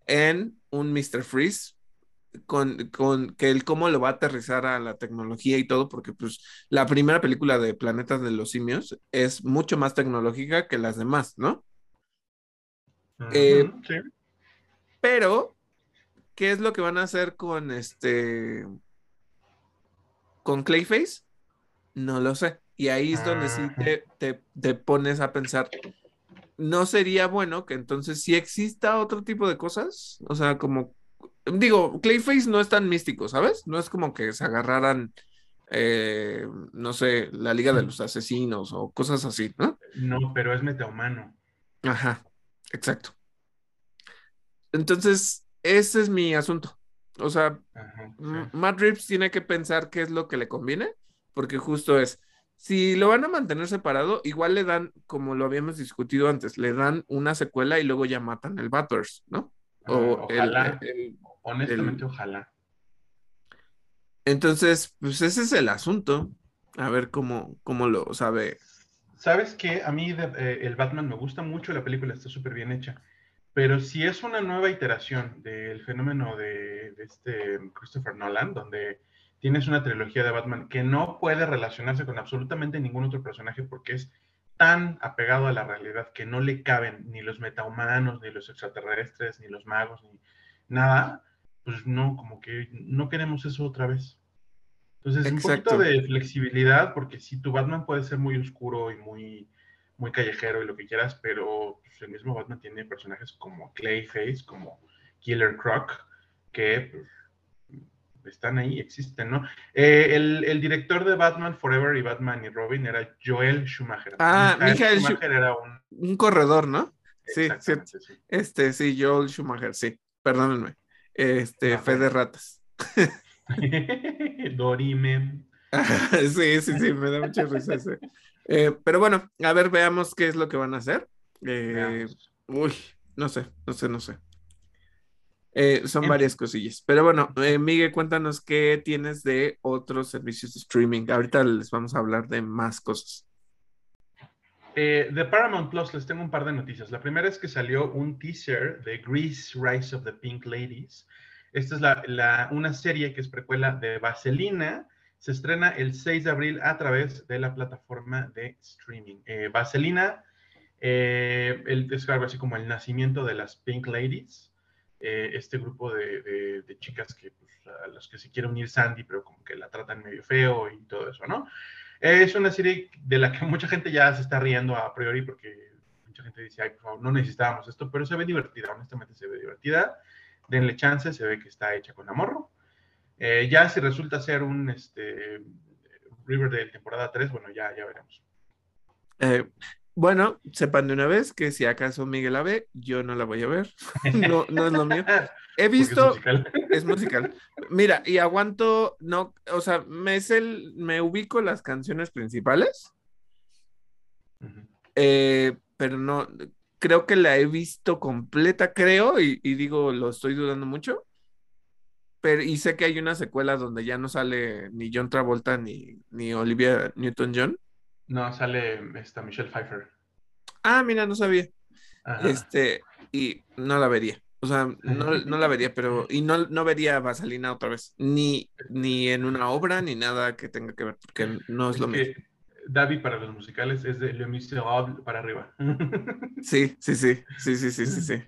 en un Mr. Freeze con, con, que el cómo lo va a aterrizar a la tecnología y todo, porque pues la primera película de Planetas de los Simios es mucho más tecnológica que las demás, ¿no? Eh, sí. Pero, ¿qué es lo que van a hacer con este... con Clayface? No lo sé. Y ahí es donde sí te, te pones a pensar, no sería bueno que entonces si exista otro tipo de cosas, o sea, como, digo, Clayface no es tan místico, ¿sabes? No es como que se agarraran, eh, no sé, la Liga de los Asesinos o cosas así, ¿no? No, pero es metahumano. Ajá, exacto. Entonces, ese es mi asunto. O sea, Matt Reeves tiene que pensar qué es lo que le conviene, porque justo es, si lo van a mantener separado, igual le dan, como lo habíamos discutido antes, le dan una secuela y luego ya matan el Batverse, ¿no? O ojalá, honestamente, ojalá. Entonces, pues ese es el asunto. A ver cómo, cómo lo sabe. Sabes que a mí eh, el Batman me gusta mucho, la película está súper bien hecha, pero si es una nueva iteración del fenómeno de, de este Christopher Nolan, donde tienes una trilogía de Batman que no puede relacionarse con absolutamente ningún otro personaje porque es tan apegado a la realidad que no le caben ni los metahumanos, ni los extraterrestres, ni los magos, ni nada, pues no, como que no queremos eso otra vez. Entonces, un poquito de flexibilidad, porque si tu Batman puede ser muy oscuro y muy, muy callejero y lo que quieras, pero pues, el mismo Batman tiene personajes como Clayface, como Killer Croc, que pues, están ahí, existen, ¿no? Eh, el, director de Batman Forever y Batman y Robin era Joel Schumacher. Ah, Michael Schumacher era un... un corredor, ¿no? Sí, sí, Este, sí, Joel Schumacher, sí. Perdónenme. Este, fe de ratas. *laughs* Dorime. *laughs* sí, sí, sí, me da mucha risa ese. Eh, pero bueno, a ver, veamos qué es lo que van a hacer. Eh, uy, no sé, no sé, no sé. Eh, son varias cosillas. Pero bueno, eh, Miguel, cuéntanos qué tienes de otros servicios de streaming. Ahorita les vamos a hablar de más cosas. Eh, de Paramount Plus les tengo un par de noticias. La primera es que salió un teaser de Grease Rise of the Pink Ladies. Esta es la, una serie que es precuela de Vaselina. Se estrena el 6 de abril a través de la plataforma de streaming. Vaselina el, es algo así como el nacimiento de las Pink Ladies. Eh, este grupo de, chicas que, pues, a las que se quiere unir Sandy, pero como que la tratan medio feo y todo eso, ¿no? Es una serie de la que *laughs* mucha gente ya se está riendo a priori porque mucha gente dice, ay, por favor, no necesitábamos esto, pero se ve divertida, honestamente se ve divertida. Denle chance, se ve que está hecha con amor. Eh, ya si resulta ser un este, Riverdale temporada 3, bueno, ya, ya veremos. Eh, Bueno, sepan de una vez que si acaso Miguel la ve, yo no la voy a ver. *laughs* No, no es lo mío. He visto. Es musical. *laughs* Es musical. Mira, y aguanto, no, o sea, me es el, me ubico las canciones principales, eh, pero no, creo que la he visto completa, creo, y, y digo, lo estoy dudando mucho. Pero, y sé que hay una secuela donde ya no sale ni John Travolta ni, ni Olivia Newton-John. No, sale esta Michelle Pfeiffer. Ah, mira, no sabía. Ajá. Este, y no la vería. O sea, no, *laughs* no la vería, pero, y no, no vería Vaselina otra vez, ni, ni en una obra, ni nada que tenga que ver, porque no es Es lo mismo. David para los musicales es de Le Miserable para arriba. *laughs* Sí, sí, sí, sí, sí, sí, sí, sí.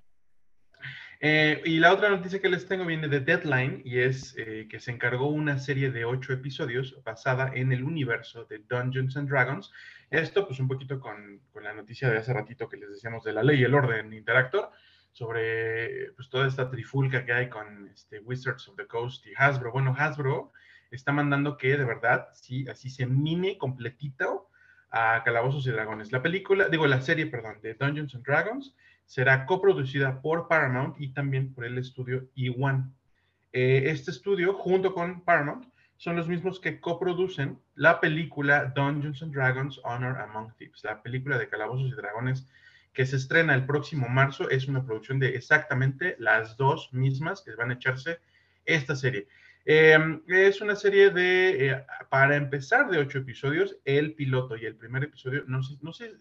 Eh, y la otra noticia que les tengo viene de Deadline y es eh, que se encargó una serie de ocho episodios basada en el universo de Dungeons and Dragons. Esto, pues un poquito con, con la noticia de hace ratito que les decíamos de la ley y el orden Interactor, sobre pues toda esta trifulca que hay con este, Wizards of the Coast y Hasbro. Bueno, Hasbro está mandando que de verdad, sí, así se mine completito a Calabozos y Dragones. La película, digo, la serie, perdón, de Dungeons and Dragons será coproducida por Paramount y también por el estudio E1. Eh, este estudio, junto con Paramount, son los mismos que coproducen la película Dungeons and Dragons Honor Among Thieves, la película de Calabozos y Dragones que se estrena el próximo marzo. Es una producción de exactamente las dos mismas que van a echarse esta serie. Eh, es una serie de, eh, para empezar, de ocho episodios. El piloto y el primer episodio, no sé, no sé,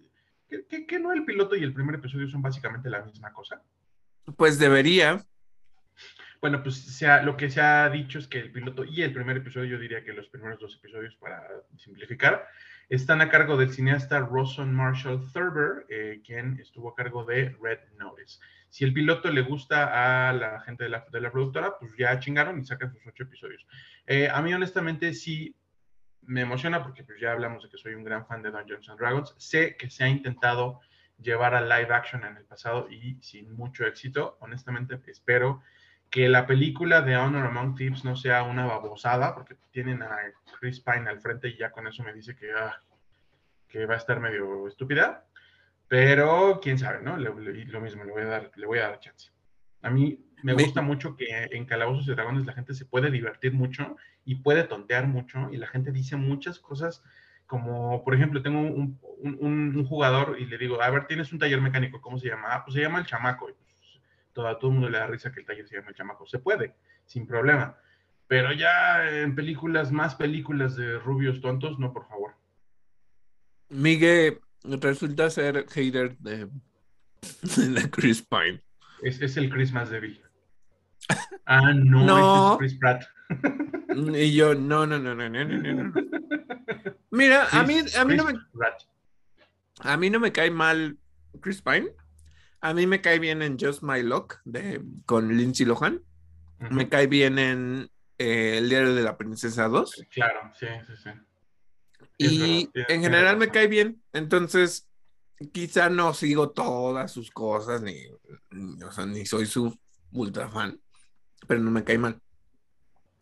¿qué, qué, qué no el piloto y el primer episodio son básicamente la misma cosa? Pues debería, Bueno, pues lo que se ha dicho es que el piloto y el primer episodio, yo diría que los primeros dos episodios, para simplificar, están a cargo del cineasta Rawson Marshall Thurber, eh, quien estuvo a cargo de Red Notice. Si el piloto le gusta a la gente de la, de la productora, pues ya chingaron y sacan sus ocho episodios. Eh, a mí, honestamente, sí me emociona porque pues ya hablamos de que soy un gran fan de Dungeons and Dragons. Sé que se ha intentado llevar a live action en el pasado y sin mucho éxito. Honestamente, espero que la película de Honor Among Thieves no sea una babosada, porque tienen a Chris Pine al frente y ya con eso me dice que, ah, va a estar medio estúpida. Pero quién sabe, ¿no? Lo mismo, le voy a dar, le voy a dar chance. A mí me gusta mucho que en Calabozos y Dragones la gente se puede divertir mucho y puede tontear mucho y la gente dice muchas cosas como, por ejemplo, tengo un, un- un- un jugador y le digo, a ver, tienes un taller mecánico, ¿cómo se llama? Ah, pues se llama El Chamaco. Y pues, todo, a todo el mundo le da risa que el taller se llama El Chamaco. Se puede, sin problema. Pero ya en películas, más películas de rubios tontos, no, por favor. Miguel resulta ser hater de, *laughs* de Chris Pine. Es, es el Chris más débil. Ah, no, No. ese es Chris Pratt. Y yo, no, no, no, no, no, no, no. *laughs* Mira, a mí, a mí no me, Pratt. a mí no me cae mal Chris Pine. A mí me cae bien en Just My Luck de, con Lindsay Lohan. Me cae bien en eh, El diario de la princesa 2. Claro, sí, sí, sí. Y verdad, en general me cae bien. Entonces, quizá no sigo todas sus cosas, ni, ni- o sea, ni soy su ultra fan, pero no me cae mal.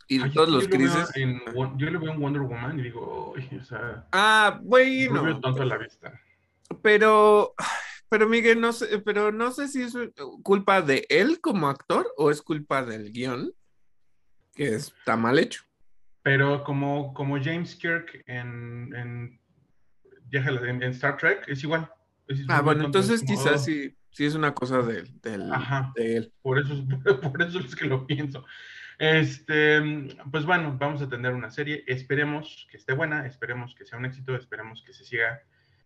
Y Ay, todos yo los crisis. en yo lo veo en Wonder Woman y digo, "Ay, o sea, Ah, bueno. tonto a la vista. Pero, pero Miguel, no sé, pero no sé si es culpa de él como actor o es culpa del guion, que está mal hecho. Pero como, como James Kirk en, en, Star Trek, es igual. Es Ah, bueno, entonces quizás "Oh". sí, sí es una cosa de, del- Ajá. de él. Por eso, es, *laughs* por eso es que lo pienso. Este, pues bueno, vamos a tener una serie. Esperemos que esté buena, esperemos que sea un éxito, esperemos que se siga.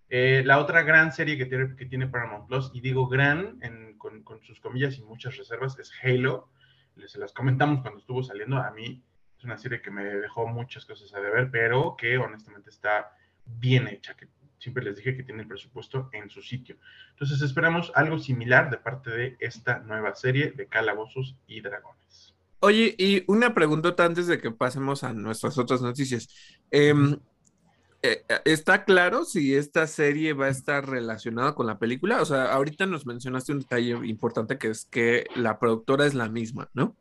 Eh, la otra gran serie que tiene, que tiene Paramount Plus, y digo gran en- con, con sus comillas y muchas reservas, es Halo. Les se las comentamos cuando estuvo saliendo. A mí es una serie que me dejó muchas cosas a deber, pero que honestamente está bien hecha, que siempre les dije que tiene el presupuesto en su sitio. Entonces esperamos algo similar de parte de esta nueva serie de Calabozos y Dragones. Oye, y una preguntota antes de que pasemos a nuestras otras noticias. Em, eh, ¿Está claro si esta serie va a estar relacionada con la película? O sea, ahorita nos mencionaste un detalle importante que es que la productora es la misma, ¿no?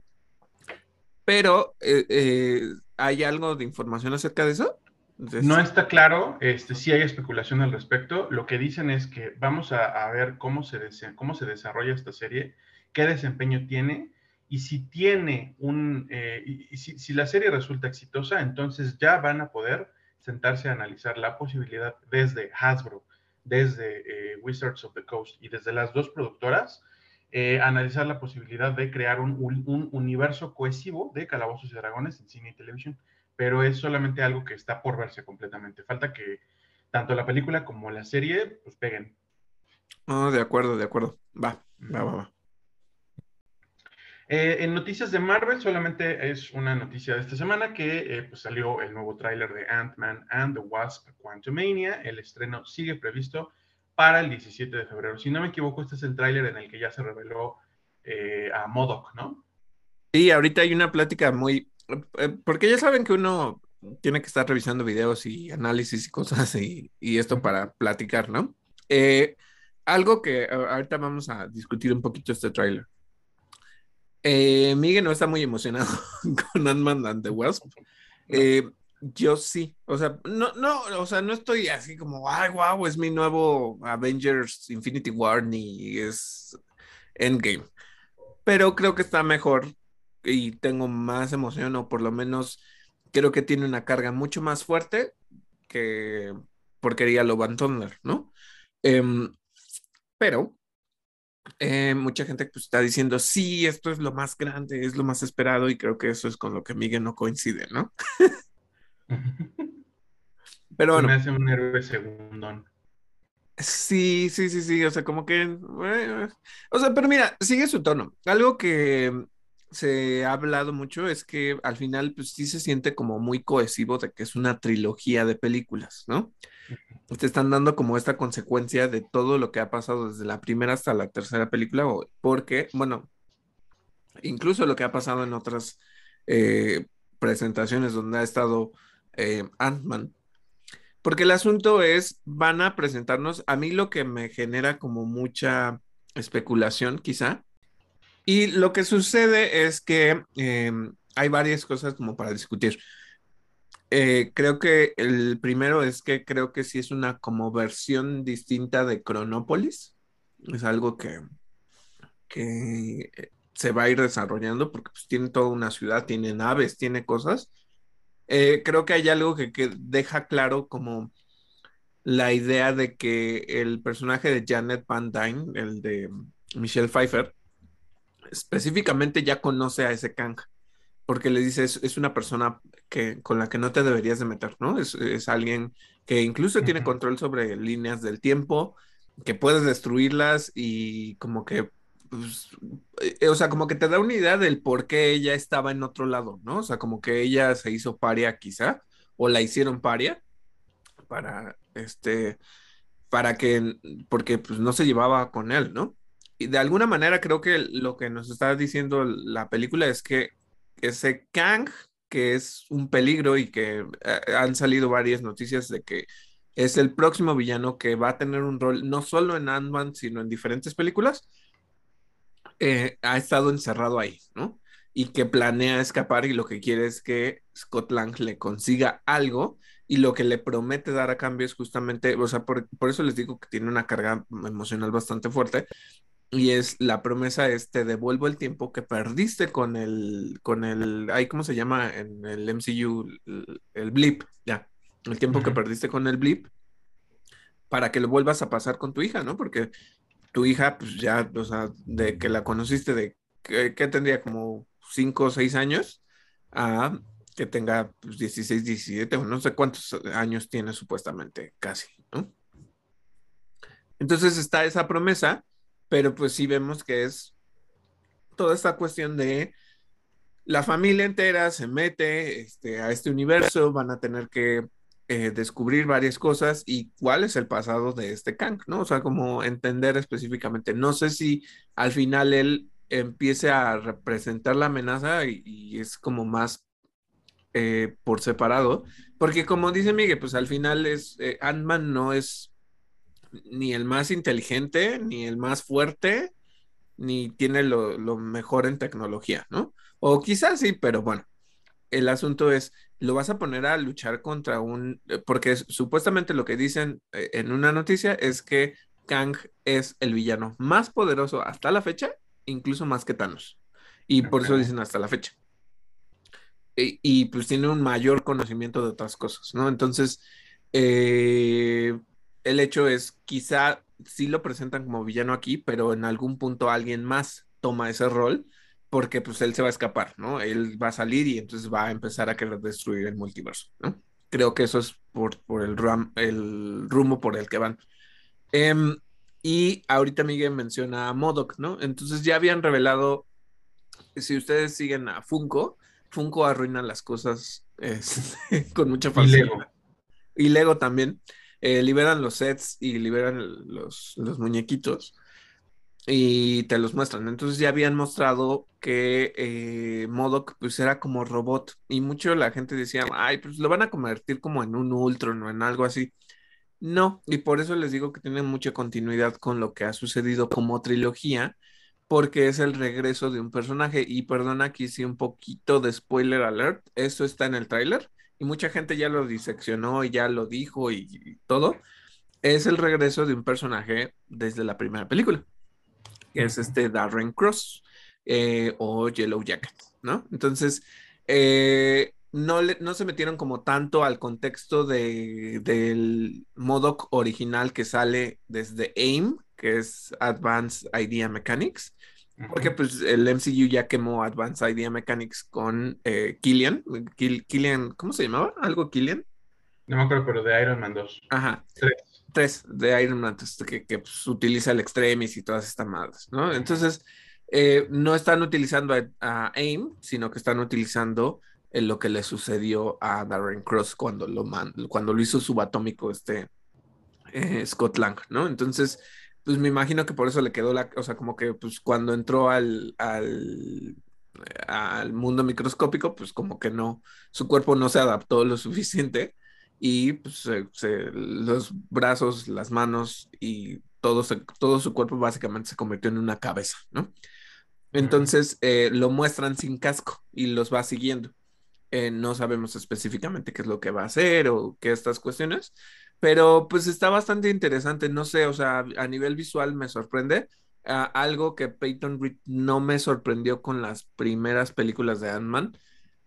Pero, eh, eh, ¿hay algo de información acerca de eso? No está claro, este, sí hay especulación al respecto. Lo que dicen es que vamos a, ver cómo se, cómo se desarrolla esta serie, qué desempeño tiene y si tiene un, eh, y, si, la serie resulta exitosa, entonces ya van a poder sentarse a analizar la posibilidad desde Hasbro, desde eh, Wizards of the Coast y desde las dos productoras, eh, analizar la posibilidad de crear un, un, universo cohesivo de Calabozos y Dragones en cine y televisión, pero es solamente algo que está por verse completamente. Falta que tanto la película como la serie pues peguen. Oh, de acuerdo, de acuerdo. Va, va, va, va. Eh, en noticias de Marvel, solamente es una noticia de esta semana que eh, pues salió el nuevo tráiler de Ant-Man and the Wasp Quantumania. El estreno sigue previsto para el 17 de febrero. Si no me equivoco, este es el tráiler en el que ya se reveló eh, a Modoc, ¿no? Sí, ahorita hay una plática muy... porque ya saben que uno tiene que estar revisando videos y análisis y cosas y, y esto para platicar, ¿no? algo que ahorita vamos a discutir un poquito este tráiler. Eh, Miguel no está muy emocionado *laughs* con Ant-Man and the Wasp. Eh, yo sí, o sea, no, no, o sea, no estoy así como, ay, wow, es mi nuevo Avengers Infinity War ni es Endgame. Pero creo que está mejor y tengo más emoción, o por lo menos creo que tiene una carga mucho más fuerte que porquería lo Van Thunder, ¿no? Em, pero eh, mucha gente pues, está diciendo, sí, esto es lo más grande, es lo más esperado, y creo que eso es con lo que Miguel no coincide, ¿no? *laughs* Pero bueno. Me hace un héroe segundón. Sí, sí, sí, sí, o sea, como que, o sea, pero mira, sigue su tono. Algo que se ha hablado mucho es que al final, pues sí se siente como muy cohesivo de que es una trilogía de películas, ¿no? te están dando como esta consecuencia de todo lo que ha pasado desde la primera hasta la tercera película, porque, bueno, incluso lo que ha pasado en otras eh, presentaciones donde ha estado eh, Ant-Man. Porque el asunto es, van a presentarnos, a mí lo que me genera como mucha especulación quizá, y lo que sucede es que em, hay varias cosas como para discutir. Eh, creo que el primero es que creo que sí es una como versión distinta de Chronopolis. Es algo que, que eh, se va a ir desarrollando porque pues, tiene toda una ciudad, tiene naves, tiene cosas. Eh, creo que hay algo que, que, deja claro como la idea de que el personaje de Janet Van Dyne, el de Michelle Pfeiffer, específicamente ya conoce a ese Kang porque le dices, es una persona que, con la que no te deberías de meter, ¿no? Es, alguien que incluso tiene control sobre líneas del tiempo, que puedes destruirlas y como que, pues, eh, o sea, como que te da una idea del por qué ella estaba en otro lado, ¿no? O sea, como que ella se hizo paria quizá, o la hicieron paria para, este, para que, porque pues no se llevaba con él, ¿no? De alguna manera creo que lo que nos está diciendo la película es que ese Kang, que es un peligro y que eh, han salido varias noticias de que es el próximo villano que va a tener un rol no solo en Ant-Man, sino en diferentes películas, eh, ha estado encerrado ahí, ¿no? Y que planea escapar y lo que quiere es que Scott Lang le consiga algo y lo que le promete dar a cambio es justamente, o sea, por, por eso les digo que tiene una carga emocional bastante fuerte, y es la promesa es te devuelvo el tiempo que perdiste con el, con el, ay, ¿cómo se llama en el MCU? El, blip, ya, el tiempo que perdiste con el blip para que lo vuelvas a pasar con tu hija, ¿no? Porque tu hija, pues ya, o sea, de que la conociste de, que, tendría como 5 o 6 años, a que tenga pues, 16, 17, o no sé cuántos años tiene supuestamente, casi, ¿no? Entonces está esa promesa pero pues sí vemos que es toda esta cuestión de la familia entera se mete este, a este universo, van a tener que eh, descubrir varias cosas y cuál es el pasado de este Kang, ¿no? O sea, como entender específicamente. No sé si al final él empiece a representar la amenaza y, es como más eh, por separado, porque como dice Miguel, pues al final es, eh, Ant-Man no es ni el más inteligente, ni el más fuerte, ni tiene lo, mejor en tecnología, ¿no? O quizás sí, pero bueno. el asunto es, lo vas a poner a luchar contra un, eh, porque supuestamente lo que dicen eh, en una noticia es que Kang es el villano más poderoso hasta la fecha, incluso más que Thanos. Y por eso dicen hasta la fecha. Y, pues tiene un mayor conocimiento de otras cosas, ¿no? Entonces, eh, el hecho es, quizá sí lo presentan como villano aquí, pero en algún punto alguien más toma ese rol porque pues él se va a escapar, ¿no? Él va a salir y entonces va a empezar a querer destruir el multiverso, ¿no? Creo que eso es por, por el, ram, el rumbo por el que van. Em, y ahorita Miguel menciona a Modoc, ¿no? Entonces ya habían revelado, si ustedes siguen a Funko, Funko arruina las cosas *laughs* con mucha facilidad. Y Lego. Y Lego también. Eh, liberan los sets y liberan los, los muñequitos y te los muestran. Entonces ya habían mostrado que eh, Modoc pues era como robot y mucho la gente decía, ay, pues lo van a convertir como en un Ultron o en algo así. No, y por eso les digo que tiene mucha continuidad con lo que ha sucedido como trilogía, porque es el regreso de un personaje. Y perdona aquí sí un poquito de spoiler alert, eso está en el tráiler y mucha gente ya lo diseccionó y ya lo dijo y todo. Es el regreso de un personaje desde la primera película que es este Darren Cross eh, o Yellow Jacket, ¿no? Entonces, eh, no, no se metieron como tanto al contexto de, del Modoc original que sale desde AIM, que es Advanced Idea Mechanics, porque pues el MCU ya quemó Advanced Idea Mechanics con eh, Killian. Killian, ¿cómo se llamaba? ¿Algo Killian? No me acuerdo, pero de Iron Man 2. Ajá. Tres de Iron Man, que, que pues, utiliza el Extremis y todas estas madres, ¿no? Entonces, eh, no están utilizando a, AIM, sino que están utilizando eh, lo que le sucedió a Darren Cross cuando lo, cuando lo hizo subatómico este eh, Scott Lang, ¿no? Entonces, pues me imagino que por eso le quedó la, o sea, como que pues cuando entró al, al, al mundo microscópico, pues como que no, su cuerpo no se adaptó lo suficiente y pues, los brazos, las manos y todo, todo su cuerpo básicamente se convirtió en una cabeza, ¿no? Entonces eh, lo muestran sin casco y los va siguiendo. Eh, no sabemos específicamente qué es lo que va a hacer o qué estas cuestiones, pero pues está bastante interesante, no sé, o sea, a nivel visual me sorprende. Ah, algo que Peyton Reed no me sorprendió con las primeras películas de Ant-Man,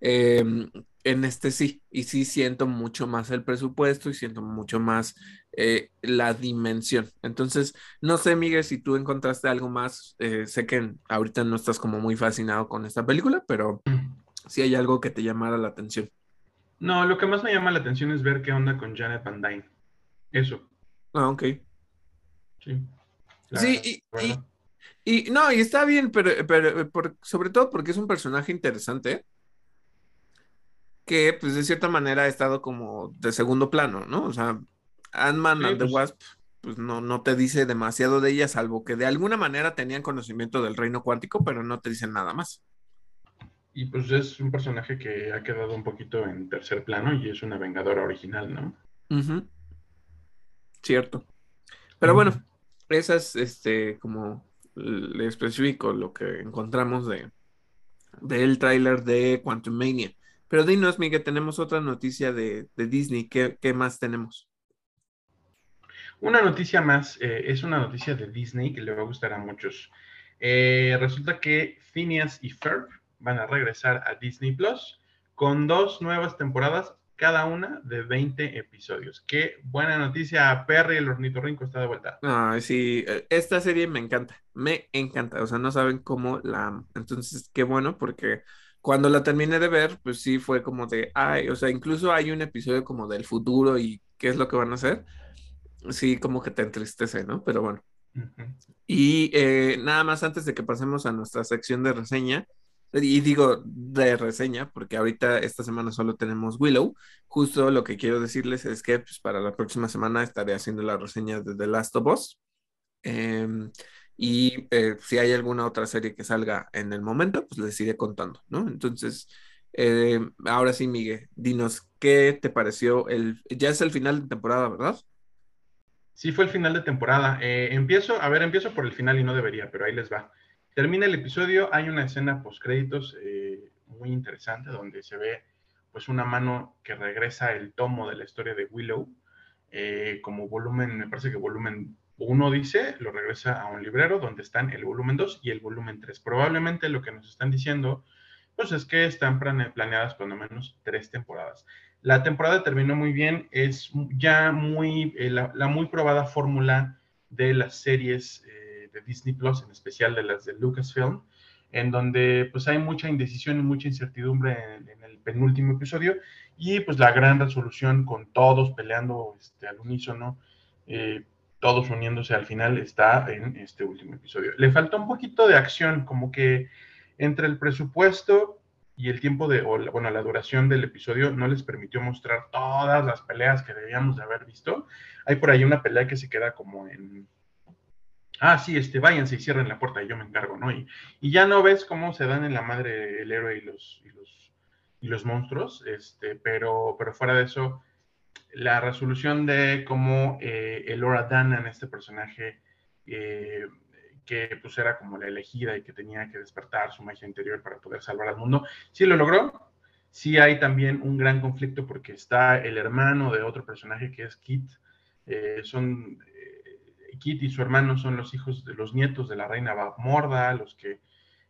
em, en este sí, y sí siento mucho más el presupuesto y siento mucho más eh, la dimensión. Entonces, no sé, Miguel, si tú encontraste algo más, eh, sé que ahorita no estás como muy fascinado con esta película, pero si hay algo que te llamara la atención. No, lo que más me llama la atención es ver qué onda con Janet Van Dyne. Eso. Ah, ok. Sí. sí, y, y, no, y está bien, pero, pero sobre todo porque es un personaje interesante que pues de cierta manera ha estado como de segundo plano, ¿no? O sea, Ant-Man and the pues Wasp pues no, no te dice demasiado de ella, salvo que de alguna manera tenían conocimiento del reino cuántico, pero no te dicen nada más. Y pues es un personaje que ha quedado un poquito en tercer plano y es una vengadora original, ¿no? Cierto. Pero bueno, esa es este como le específico lo que encontramos de del tráiler de Quantum Mania. Pero dinos, Miguel, tenemos otra noticia de, Disney. ¿Qué, más tenemos? Una noticia más, eh, es una noticia de Disney que le va a gustar a muchos. Eh, resulta que Phineas y Ferb van a regresar a Disney Plus con dos nuevas temporadas, cada una de 20 episodios. Qué buena noticia, Perry el ornitorrinco está de vuelta. Ay, sí, eh, esta serie me encanta, me encanta, o sea, no saben cómo la... Entonces, qué bueno porque cuando la terminé de ver, pues sí fue como de, ay, o sea, incluso hay un episodio como del futuro y qué es lo que van a hacer. Sí, como que te entristece, ¿no? Pero bueno. Y eh, nada más antes de que pasemos a nuestra sección de reseña, y digo de reseña, porque ahorita esta semana solo tenemos Willow, justo lo que quiero decirles es que pues, para la próxima semana estaré haciendo la reseña de The Last of Us. Em, y eh, si hay alguna otra serie que salga en el momento, pues les iré contando, ¿no? Entonces, eh, ahora sí, Miguel, dinos, ¿qué te pareció? El, ya es el final de temporada, ¿verdad? Sí, fue el final de temporada. Eh, empiezo, a ver, empiezo por el final y no debería, pero ahí les va. Termina el episodio, hay una escena post créditos muy interesante donde se ve pues una mano que regresa el tomo de la historia de Willow eh, como volumen, me parece que volumen 1 dice, lo regresa a un librero donde están el volumen 2 y el volumen 3. Probablemente lo que nos están diciendo pues es que están planeadas cuando menos tres temporadas. La temporada terminó muy bien, es ya muy, eh, la, muy probada fórmula de las series eh, Disney Plus, en especial de las de Lucasfilm, en donde pues hay mucha indecisión y mucha incertidumbre en, el penúltimo episodio y pues la gran resolución con todos peleando este, al unísono, eh, todos uniéndose al final está en este último episodio. Le faltó un poquito de acción, como que entre el presupuesto y el tiempo de, o bueno, la duración del episodio no les permitió mostrar todas las peleas que debíamos de haber visto. Hay por ahí una pelea que se queda como en ah, sí, este, váyanse y cierren la puerta y yo me encargo, ¿no? Y, y, ya no ves cómo se dan en la madre el héroe y los, y los, monstruos, este, pero, pero fuera de eso, la resolución de cómo eh, Elora Danan, este personaje, eh, que pues era como la elegida y que tenía que despertar su magia interior para poder salvar al mundo, sí lo logró. Sí hay también un gran conflicto porque está el hermano de otro personaje que es Kit. Eh, son Kit y su hermano son los hijos de los nietos de la reina Morda, los que,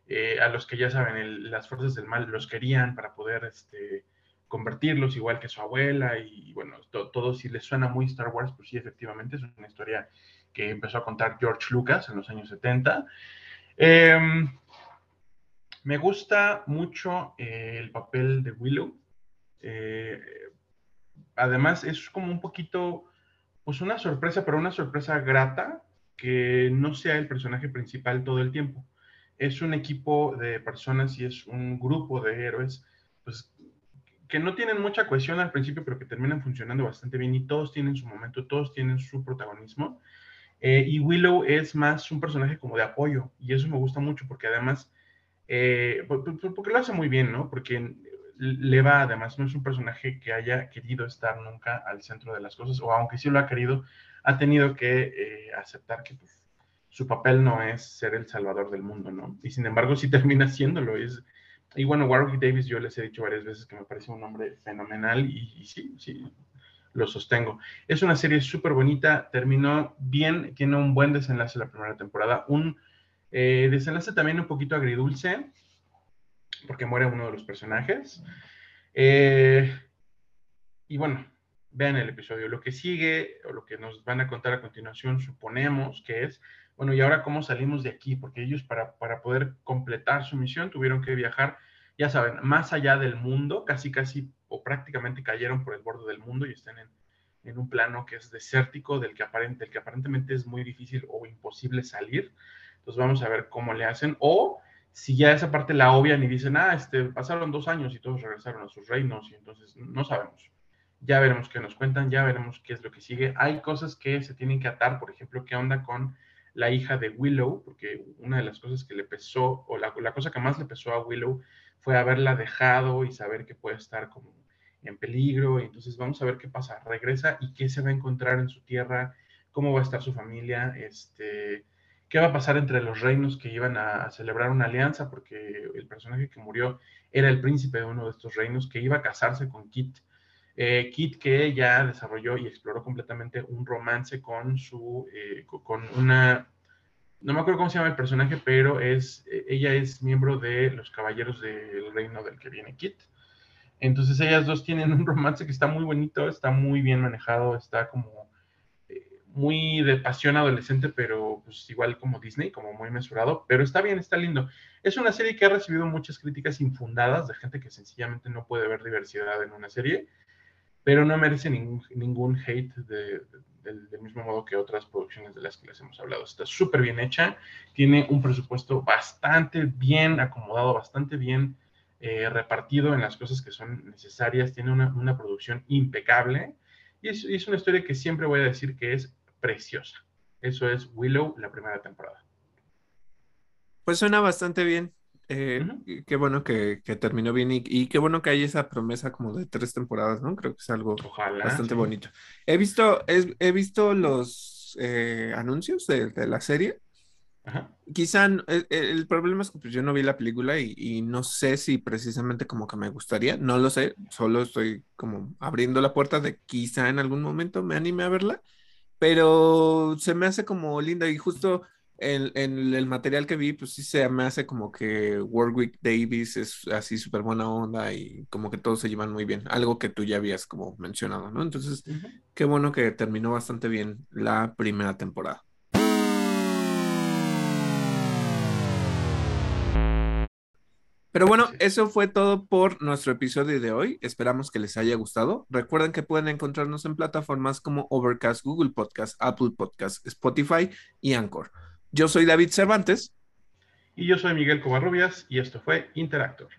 eh, a los que ya saben, las fuerzas del mal los querían para poder este, convertirlos, igual que su abuela, y bueno, todo si les suena muy Star Wars, pues sí, efectivamente, es una historia que empezó a contar George Lucas en los años 70. Em, me gusta mucho eh, el papel de Willow. Eh, además, es como un poquito pues una sorpresa, pero una sorpresa grata que no sea el personaje principal todo el tiempo. Es un equipo de personas y es un grupo de héroes, pues que no tienen mucha cohesión al principio, pero que terminan funcionando bastante bien y todos tienen su momento, todos tienen su protagonismo. Eh, y Willow es más un personaje como de apoyo y eso me gusta mucho porque además, eh, porque lo hace muy bien, ¿no? Porque Leva además no es un personaje que haya querido estar nunca al centro de las cosas, o aunque sí lo ha querido, ha tenido que eh, aceptar que pues, su papel no es ser el salvador del mundo, ¿no? Y sin embargo sí termina siéndolo. Es, y bueno, Warwick Davis yo les he dicho varias veces que me parece un hombre fenomenal y, sí, sí, lo sostengo. Es una serie súper bonita, terminó bien, tiene un buen desenlace la primera temporada, un eh, desenlace también un poquito agridulce, porque muere uno de los personajes. Eh, y bueno, vean el episodio. Lo que sigue, o lo que nos van a contar a continuación, suponemos que es, bueno, ¿y ahora cómo salimos de aquí? Porque ellos para, para poder completar su misión tuvieron que viajar, ya saben, más allá del mundo, casi, casi, o prácticamente cayeron por el borde del mundo y están en, en un plano que es desértico, del que, aparente, del que aparentemente es muy difícil o imposible salir. Entonces vamos a ver cómo le hacen. O si ya esa parte la obvian y dicen, ah, este, pasaron dos años y todos regresaron a sus reinos y entonces no sabemos. Ya veremos qué nos cuentan, ya veremos qué es lo que sigue. Hay cosas que se tienen que atar, por ejemplo, qué onda con la hija de Willow, porque una de las cosas que le pesó, o la, cosa que más le pesó a Willow fue haberla dejado y saber que puede estar como en peligro. Entonces vamos a ver qué pasa. Regresa y qué se va a encontrar en su tierra, cómo va a estar su familia, este, qué va a pasar entre los reinos que iban a, celebrar una alianza, porque el personaje que murió era el príncipe de uno de estos reinos que iba a casarse con Kit. Eh, Kit que ya desarrolló y exploró completamente un romance con su, eh, con una, no me acuerdo cómo se llama el personaje, pero es, eh, ella es miembro de los caballeros del reino del que viene Kit. Entonces ellas dos tienen un romance que está muy bonito, está muy bien manejado, está como muy de pasión adolescente, pero pues igual como Disney, como muy mesurado, pero está bien, está lindo. Es una serie que ha recibido muchas críticas infundadas de gente que sencillamente no puede ver diversidad en una serie, pero no merece ningún, ningún hate del mismo modo que otras producciones de las que les hemos hablado. Está súper bien hecha, tiene un presupuesto bastante bien acomodado, bastante bien eh, repartido en las cosas que son necesarias, tiene una, una producción impecable. Y es, una historia que siempre voy a decir que es preciosa. Eso es Willow, la primera temporada. Pues suena bastante bien. Eh, qué bueno que, terminó bien y, qué bueno que hay esa promesa como de tres temporadas, ¿no? Creo que es algo bastante bonito. He visto, he, visto los eh, anuncios de, la serie Quizá el, el, problema es que pues, yo no vi la película y, y, no sé si precisamente como que me gustaría, no lo sé, solo estoy como abriendo la puerta de quizá en algún momento me anime a verla, pero se me hace como linda y justo en, en el material que vi, pues sí se me hace como que Warwick Davis es así súper buena onda y como que todos se llevan muy bien, algo que tú ya habías como mencionado, ¿no? Entonces, qué bueno que terminó bastante bien la primera temporada. Pero bueno, eso fue todo por nuestro episodio de hoy. Esperamos que les haya gustado. Recuerden que pueden encontrarnos en plataformas como Overcast, Google Podcast, Apple Podcast, Spotify y Anchor. Yo soy David Cervantes. Y yo soy Miguel Covarrubias y esto fue Interactor.